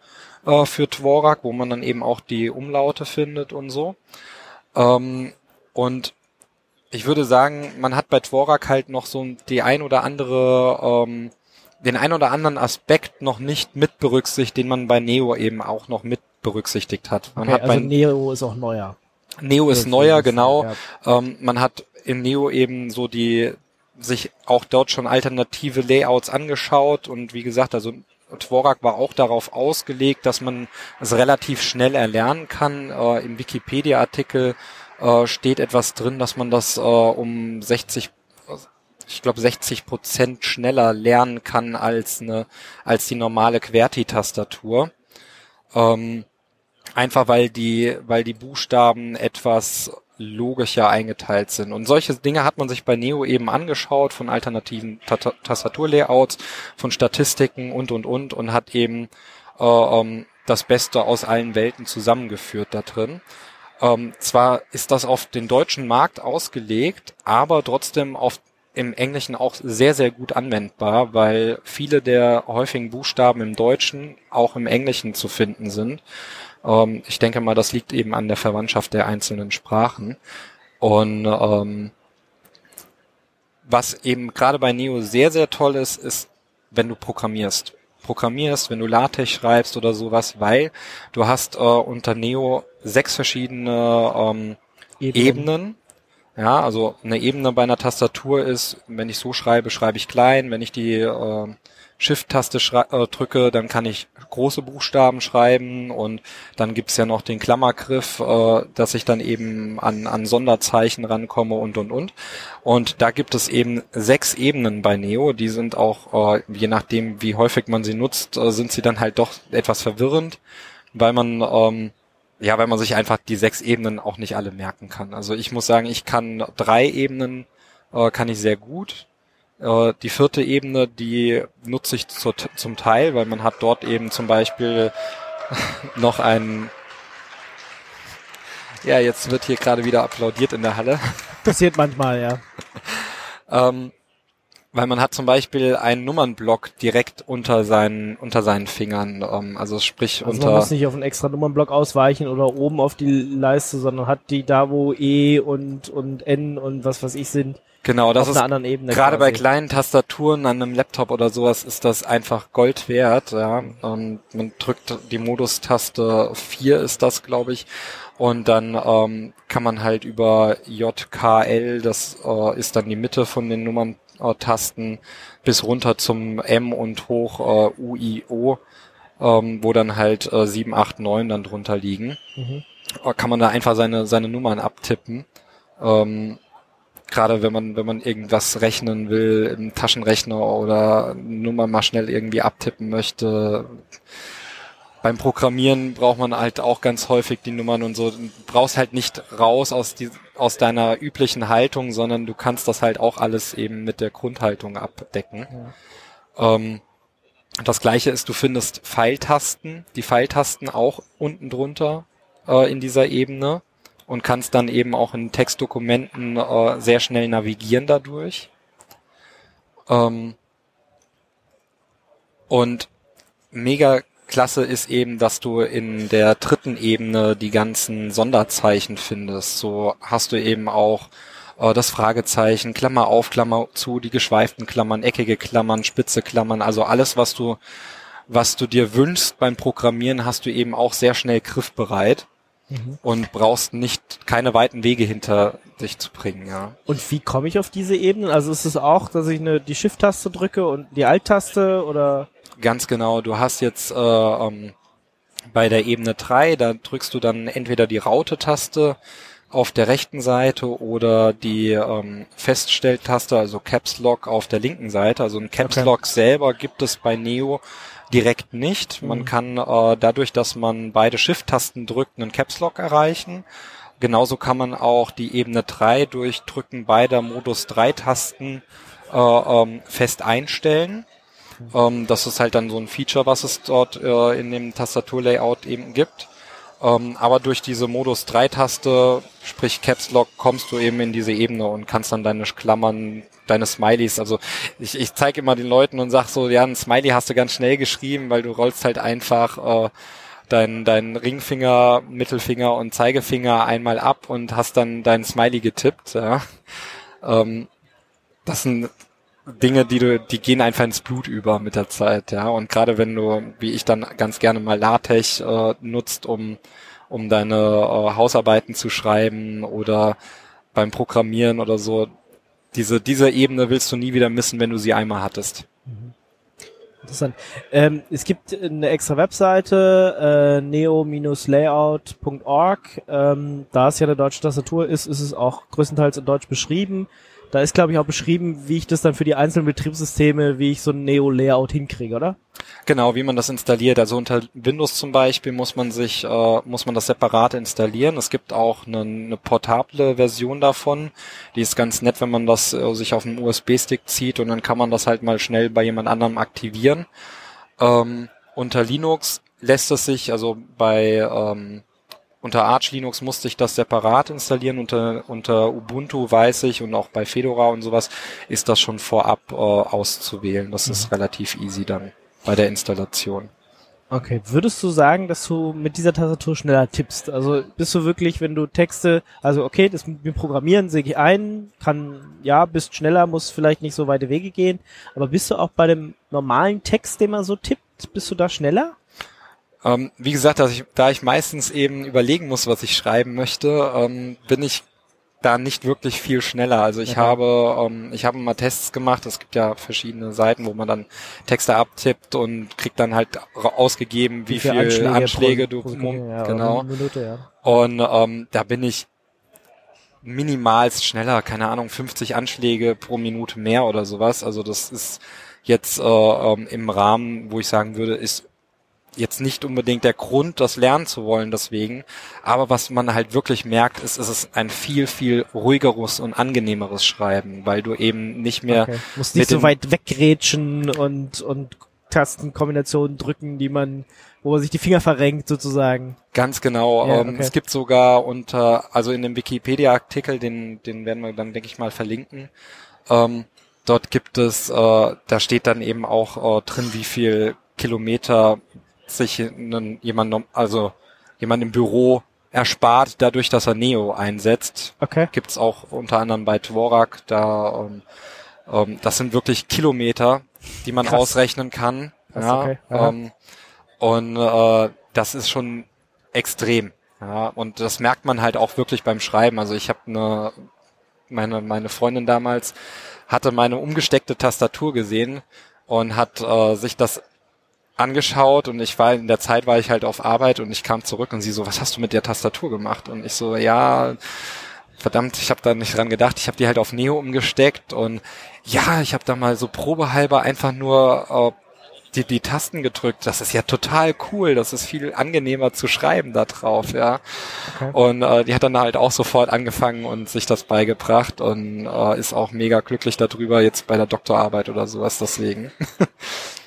äh, für Dvorak, wo man dann eben auch die Umlaute findet und so. Ähm, und ich würde sagen, man hat bei Dvorak halt noch so die ein oder andere, ähm, den ein oder anderen Aspekt noch nicht mit berücksichtigt, den man bei Neo eben auch noch mit berücksichtigt hat. Man Okay, hat also bei Neo ist auch neuer. Neo ist neuer, genau. ja. Ähm, man hat in Neo eben so die sich auch dort schon alternative Layouts angeschaut und wie gesagt, also Dvorak war auch darauf ausgelegt, dass man es relativ schnell erlernen kann. Äh, Im Wikipedia-Artikel äh, steht etwas drin, dass man das äh, um 60 ich glaube 60 Prozent schneller lernen kann als eine als die normale QWERTY-Tastatur. Ähm, einfach weil die weil die Buchstaben etwas logischer eingeteilt sind. Und solche Dinge hat man sich bei Neo eben angeschaut von alternativen Ta Tastaturlayouts, von Statistiken und und und und hat eben äh, ähm, das Beste aus allen Welten zusammengeführt da drin. Ähm, zwar ist das auf den deutschen Markt ausgelegt, aber trotzdem auf im Englischen auch sehr, sehr gut anwendbar, weil viele der häufigen Buchstaben im Deutschen auch im Englischen zu finden sind. Ähm, ich denke mal, das liegt eben an der Verwandtschaft der einzelnen Sprachen. Und ähm, was eben gerade bei Neo sehr, sehr toll ist, ist, wenn du programmierst. Programmierst, wenn du LaTeX schreibst oder sowas, weil du hast äh, unter Neo sechs verschiedene ähm, Ebenen. Ja, also eine Ebene bei einer Tastatur ist, wenn ich so schreibe, schreibe ich klein. Wenn ich die äh, Shift-Taste äh, drücke, dann kann ich große Buchstaben schreiben und dann gibt's ja noch den Klammergriff, äh, dass ich dann eben an, an Sonderzeichen rankomme und und und. Und da gibt es eben sechs Ebenen bei Neo, die sind auch, äh, je nachdem wie häufig man sie nutzt, äh, sind sie dann halt doch etwas verwirrend, weil man ähm, ja, weil man sich einfach die sechs Ebenen auch nicht alle merken kann. Also ich muss sagen, ich kann drei Ebenen, äh, kann ich sehr gut. Äh, die vierte Ebene, die nutze ich zur, zum Teil, weil man hat dort eben zum Beispiel noch ein ja, jetzt wird hier gerade wieder applaudiert in der Halle. Passiert manchmal, ja. Ähm, weil man hat zum Beispiel einen Nummernblock direkt unter seinen unter seinen Fingern, ähm, also sprich Also man unter muss nicht auf einen extra Nummernblock ausweichen oder oben auf die Leiste, sondern hat die da, wo E und, und N und was weiß ich sind, genau, das ist. Gerade bei kleinen Tastaturen an einem Laptop oder sowas ist das einfach Gold wert. Ja. Ähm, man drückt die Modus-Taste 4 ist das, glaube ich. Und dann ähm, kann man halt über JKL, das äh, ist dann die Mitte von den Nummern-Tasten, bis runter zum M und hoch äh, UIO, ähm, wo dann halt äh, 7, 8, 9 dann drunter liegen. Mhm. Äh, Kann man da einfach seine, seine Nummern abtippen. Ähm, gerade wenn man, wenn man irgendwas rechnen will im Taschenrechner oder Nummer mal schnell irgendwie abtippen möchte. Beim Programmieren braucht man halt auch ganz häufig die Nummern und so. Du brauchst halt nicht raus aus, die, aus deiner üblichen Haltung, sondern du kannst das halt auch alles eben mit der Grundhaltung abdecken. Ähm, das gleiche ist, du findest Pfeiltasten, die Pfeiltasten auch unten drunter äh, in dieser Ebene und kannst dann eben auch in Textdokumenten äh, sehr schnell navigieren dadurch. Ähm, und mega klasse ist eben, dass du in der dritten Ebene die ganzen Sonderzeichen findest. So hast du eben auch äh, das Fragezeichen, Klammer auf, Klammer zu, die geschweiften Klammern, eckige Klammern, spitze Klammern, also alles, was du, was du dir wünschst beim Programmieren, hast du eben auch sehr schnell griffbereit und brauchst nicht keine weiten Wege hinter dich zu bringen, ja. Und wie komme ich auf diese Ebenen? Also ist es auch, dass ich eine, die Shift-Taste drücke und die Alt-Taste oder? Ganz genau. Du hast jetzt äh, ähm, bei der Ebene 3, da drückst du dann entweder die Raute-Taste auf der rechten Seite oder die ähm, Feststelltaste, also Caps Lock auf der linken Seite. Also ein Caps Lock selber gibt es bei Neo direkt nicht. Man kann äh, dadurch, dass man beide Shift-Tasten drückt, einen Caps Lock erreichen. Genauso kann man auch die Ebene 3 durch Drücken beider Modus 3 Tasten äh, ähm, fest einstellen. Ähm, das ist halt dann so ein Feature, was es dort äh, in dem Tastaturlayout eben gibt. Ähm, aber durch diese Modus 3 Taste, sprich Caps Lock, kommst du eben in diese Ebene und kannst dann deine Klammern, deine Smileys, also ich, ich zeige immer den Leuten und sag so, ja, ein Smiley hast du ganz schnell geschrieben, weil du rollst halt einfach äh, dein, dein Ringfinger, Mittelfinger und Zeigefinger einmal ab und hast dann dein Smiley getippt. Ja. Ähm, das sind Dinge, die du, die gehen einfach ins Blut über mit der Zeit, ja. Und gerade wenn du, wie ich dann ganz gerne mal LaTeX äh, nutzt, um um deine äh, Hausarbeiten zu schreiben oder beim Programmieren oder so, diese diese Ebene willst du nie wieder missen, wenn du sie einmal hattest. Interessant. Ähm, es gibt eine extra Webseite, äh, neo-layout.org. Ähm, da es ja eine deutsche Tastatur ist, ist es auch größtenteils in Deutsch beschrieben. Da ist, glaube ich, auch beschrieben, wie ich das dann für die einzelnen Betriebssysteme, wie ich so ein Neo-Layout hinkriege, oder? Genau, wie man das installiert. Also unter Windows zum Beispiel muss man sich, äh, muss man das separat installieren. Es gibt auch eine, eine portable Version davon. Die ist ganz nett, wenn man das äh, sich auf einen USB-Stick zieht und dann kann man das halt mal schnell bei jemand anderem aktivieren. Ähm, unter Linux lässt es sich, also bei ähm, unter Arch Linux musste ich das separat installieren. Unter, unter Ubuntu weiß ich und auch bei Fedora und sowas ist das schon vorab äh, auszuwählen. Das ist relativ easy dann bei der Installation. Okay. Würdest du sagen, dass du mit dieser Tastatur schneller tippst? Also bist du wirklich, wenn du Texte, also okay, das mit Programmieren sehe ich ein, kann, ja, bist schneller, muss vielleicht nicht so weite Wege gehen, aber bist du auch bei dem normalen Text, den man so tippt, bist du da schneller? Ähm, wie gesagt, dass ich, da ich meistens eben überlegen muss, was ich schreiben möchte, ähm, bin ich da nicht wirklich viel schneller. Also ich Okay. habe, ähm, ich habe mal Tests gemacht. Es gibt ja verschiedene Seiten, wo man dann Texte abtippt und kriegt dann halt ausgegeben, wie, viele viel Anschläge, pro- du pro Sekunde, ja, genau. Minute, ja. Und ähm, da bin ich minimalst schneller, keine Ahnung, 50 Anschläge pro Minute mehr oder sowas. Also das ist jetzt äh, ähm, im Rahmen, wo ich sagen würde, ist jetzt nicht unbedingt der Grund, das lernen zu wollen deswegen. Aber was man halt wirklich merkt, ist, ist es ein viel, viel ruhigeres und angenehmeres Schreiben, weil du eben nicht mehr Okay. Muss nicht so weit weggrätschen und, und Tastenkombinationen drücken, die man, wo man sich die Finger verrenkt sozusagen. Ganz genau. Ja, ähm, okay. Es gibt sogar unter, also in dem Wikipedia-Artikel, den, den werden wir dann, denke ich mal, verlinken. Ähm, Dort gibt es, äh, da steht dann eben auch äh, drin, wie viel Kilometer sich einen, jemand, also jemand im Büro erspart, dadurch, dass er Neo einsetzt. Okay. Gibt's auch unter anderem bei Dvorak, da ähm, ähm, das sind wirklich Kilometer, die man Krass. ausrechnen kann. Krass, ja, okay. Aha. ähm, und äh, das ist schon extrem. Ja, und das merkt man halt auch wirklich beim Schreiben. Also ich habe eine meine meine Freundin damals hatte meine umgesteckte Tastatur gesehen und hat äh, sich das angeschaut und ich war in der Zeit war ich halt auf Arbeit und ich kam zurück und sie so, was hast du mit der Tastatur gemacht? Und ich so, ja, verdammt, ich habe da nicht dran gedacht, ich habe die halt auf Neo umgesteckt und ja, ich habe da mal so probehalber einfach nur äh, die, die Tasten gedrückt. Das ist ja total cool, das ist viel angenehmer zu schreiben da drauf, ja. Okay. Und äh, die hat dann halt auch sofort angefangen und sich das beigebracht und äh, ist auch mega glücklich darüber, jetzt bei der Doktorarbeit oder sowas deswegen.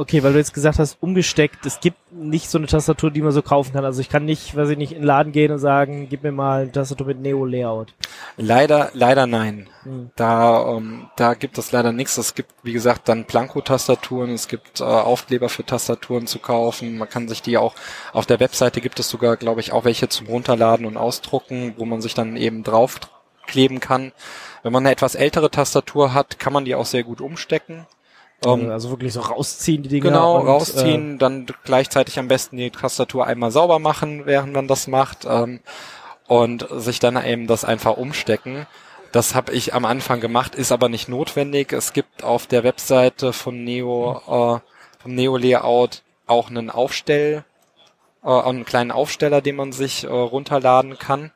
Okay, weil du jetzt gesagt hast, umgesteckt, es gibt nicht so eine Tastatur, die man so kaufen kann. Also ich kann nicht, weiß ich nicht, in den Laden gehen und sagen, gib mir mal eine Tastatur mit Neo-Layout. Leider, leider nein. Hm. Da, ähm, da gibt es leider nichts. Es gibt, wie gesagt, dann Blanko-Tastaturen, es gibt äh, Aufkleber für Tastaturen zu kaufen. Man kann sich die auch, auf der Webseite gibt es sogar, glaube ich, auch welche zum Runterladen und Ausdrucken, wo man sich dann eben draufkleben kann. Wenn man eine etwas ältere Tastatur hat, kann man die auch sehr gut umstecken. Ähm, also wirklich so rausziehen, die Dinger. Genau, und, rausziehen, dann gleichzeitig am besten die Tastatur einmal sauber machen, während man das macht ähm, und sich dann eben das einfach umstecken. Das habe ich am Anfang gemacht, ist aber nicht notwendig. Es gibt auf der Webseite von Neo, äh, vom Neo Layout auch einen Aufstell, äh, einen kleinen Aufsteller, den man sich äh, runterladen kann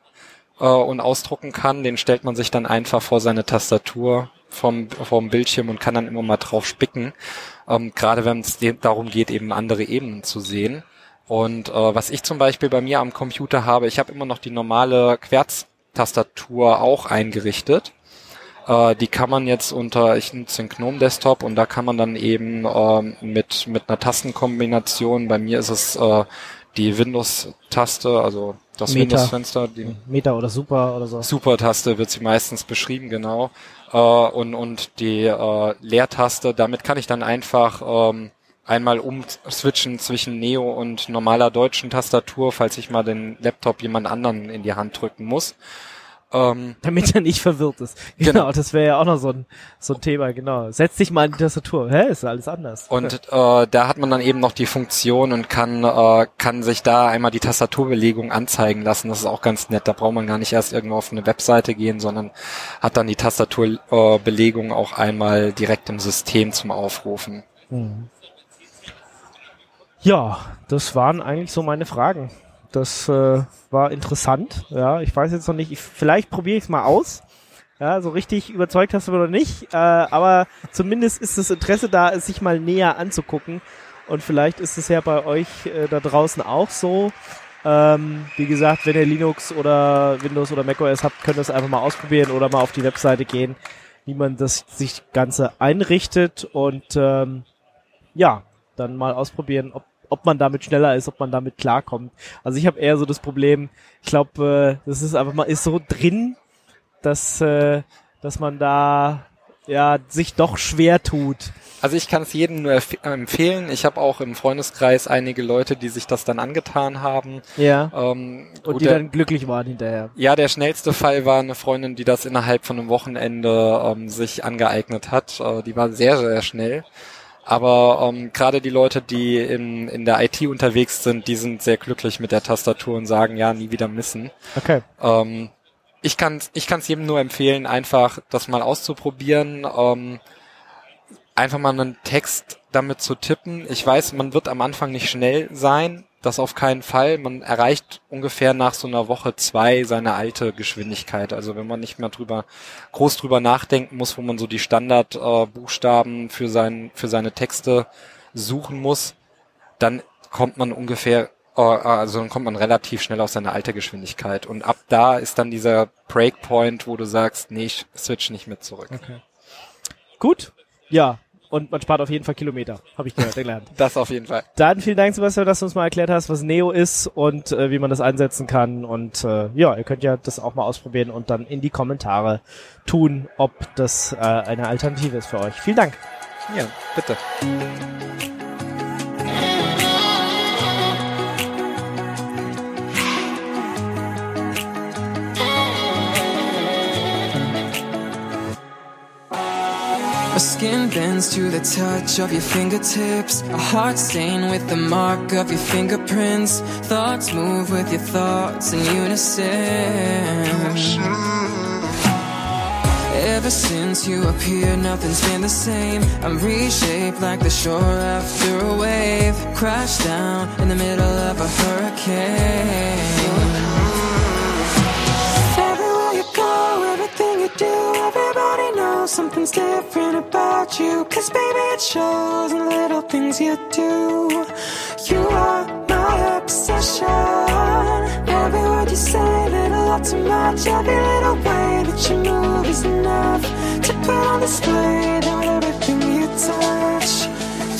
äh, und ausdrucken kann. Den stellt man sich dann einfach vor seine Tastatur vom, vom Bildschirm und kann dann immer mal drauf spicken. Ähm, Gerade wenn es darum geht, eben andere Ebenen zu sehen. Und äh, was ich zum Beispiel bei mir am Computer habe, ich habe immer noch die normale Querz-Tastatur auch eingerichtet. Äh, die kann man jetzt unter, ich nutze den Gnome Desktop und da kann man dann eben ähm, mit, mit einer Tastenkombination, bei mir ist es äh, die Windows-Taste, also das. Windows-Fenster, die Meta oder Super oder so. Super-Taste wird sie meistens beschrieben, genau. Äh, und, und die äh, Leertaste, damit kann ich dann einfach ähm, einmal umswitchen zwischen Neo und normaler deutschen Tastatur, falls ich mal den Laptop jemand anderen in die Hand drücken muss. Ähm, Damit er nicht verwirrt ist. Genau, Genau. das wäre ja auch noch so ein, so ein Thema, genau. Setz dich mal an die Tastatur. Hä, ist alles anders. Und äh, da hat man dann eben noch die Funktion und kann, äh, kann sich da einmal die Tastaturbelegung anzeigen lassen. Das ist auch ganz nett. Da braucht man gar nicht erst irgendwo auf eine Webseite gehen, sondern hat dann die Tastaturbelegung äh, auch einmal direkt im System zum Aufrufen. Mhm. Ja, das waren eigentlich so meine Fragen. Das äh, war interessant. Ja, ich weiß jetzt noch nicht. Ich, vielleicht probiere ich es mal aus. Ja, so richtig überzeugt hast du mich noch nicht. Äh, aber zumindest ist das Interesse da, es sich mal näher anzugucken. Und vielleicht ist es ja bei euch äh, da draußen auch so. Ähm, wie gesagt, wenn ihr Linux oder Windows oder macOS habt, könnt ihr es einfach mal ausprobieren oder mal auf die Webseite gehen, wie man das sich Ganze einrichtet und ähm, ja, dann mal ausprobieren, ob, ob man damit schneller ist, ob man damit klarkommt. Also ich habe eher so das Problem, ich glaube, äh, das ist einfach mal ist so drin, dass äh, dass man da ja sich doch schwer tut. Also ich kann es jedem nur empf- empfehlen. Ich habe auch im Freundeskreis einige Leute, die sich das dann angetan haben. Ja. Ähm, Und die der- dann glücklich waren hinterher. Ja, der schnellste Fall war eine Freundin, die das innerhalb von einem Wochenende ähm, sich angeeignet hat. Äh, die war sehr, sehr schnell. Aber ähm, gerade die Leute, die in, in der IT unterwegs sind, die sind sehr glücklich mit der Tastatur und sagen, ja, nie wieder missen. Okay. Ähm, ich kann ich kann's jedem nur empfehlen, einfach das mal auszuprobieren. Ähm, einfach mal einen Text damit zu tippen. Ich weiß, man wird am Anfang nicht schnell sein, das auf keinen Fall. Man erreicht ungefähr nach so einer Woche zwei seine alte Geschwindigkeit. Also wenn man nicht mehr drüber groß drüber nachdenken muss, wo man so die Standardbuchstaben äh, für sein für seine Texte suchen muss, dann kommt man ungefähr äh, also dann kommt man relativ schnell auf seine alte Geschwindigkeit und ab da ist dann dieser Breakpoint, wo du sagst, nee, ich switch nicht mit zurück. Gut. Ja. Und man spart auf jeden Fall Kilometer, habe ich gehört, gelernt. Das auf jeden Fall. Dann vielen Dank, Sebastian, dass du uns mal erklärt hast, was Neo ist und äh, wie man das einsetzen kann. Und äh, ja, ihr könnt ja das auch mal ausprobieren und dann in die Kommentare tun, ob das äh, eine Alternative ist für euch. Vielen Dank. Ja, bitte. My skin bends to the touch of your fingertips. A heart stained with the mark of your fingerprints. Thoughts move with your thoughts in unison. Ever since you appeared, nothing's been the same. I'm reshaped like the shore after a wave. Crash down in the middle of a hurricane. You do, everybody knows something's different about you. Cause baby, it shows in little things you do. You are my obsession. Every word you say, little or too much. Every little way that you move is enough to put on display that everything you touch.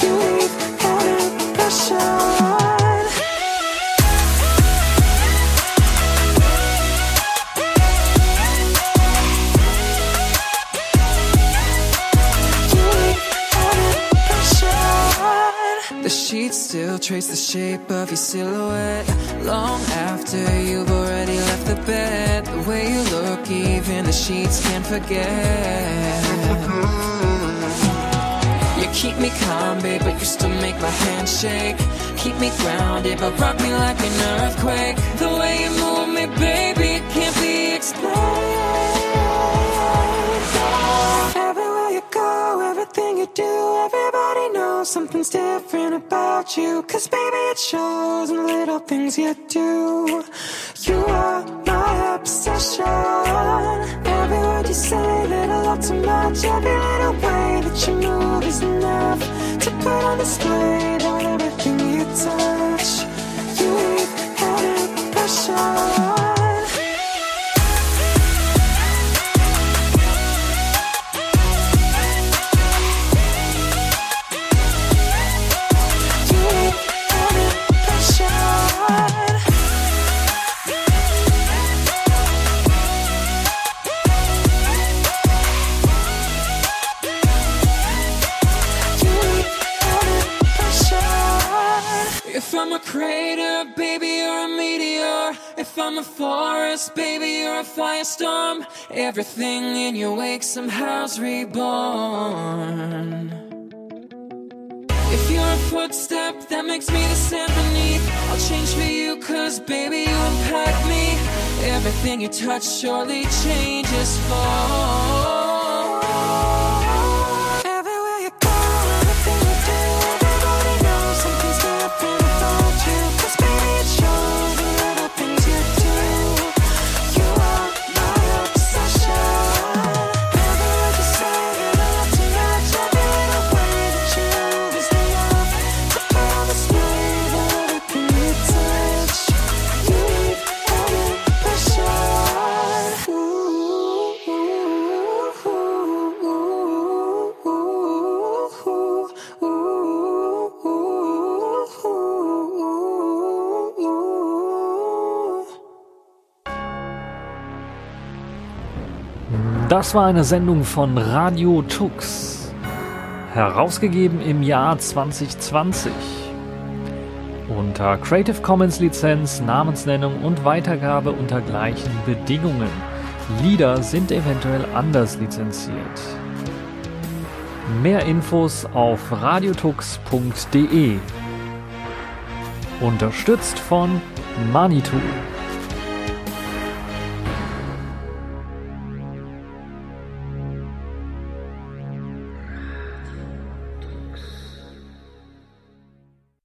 You leave an impression. Still trace the shape of your silhouette. Long after you've already left the bed The way you look, even the sheets can't forget. You keep me calm, babe, but you still make my hands shake. Keep me grounded, but rock me like an earthquake. The way you move me, baby, can't be explained something's different about you. Cause baby, it shows in the little things you do. You are my obsession. Every word you say, little or too much. Every little way that you move is enough to put on display that everything you touch. You leave an impression. I'm a forest, baby, you're a firestorm. Everything in your wake somehow's reborn. If you're a footstep that makes me the sand beneath, I'll change for you, cause baby, you impact me. Everything you touch surely changes for. Das war eine Sendung von Radio Tux. Herausgegeben im Jahr 2020. Unter Creative Commons Lizenz, Namensnennung und Weitergabe unter gleichen Bedingungen. Lieder sind eventuell anders lizenziert. Mehr Infos auf radiotux.de. Unterstützt von Manitou.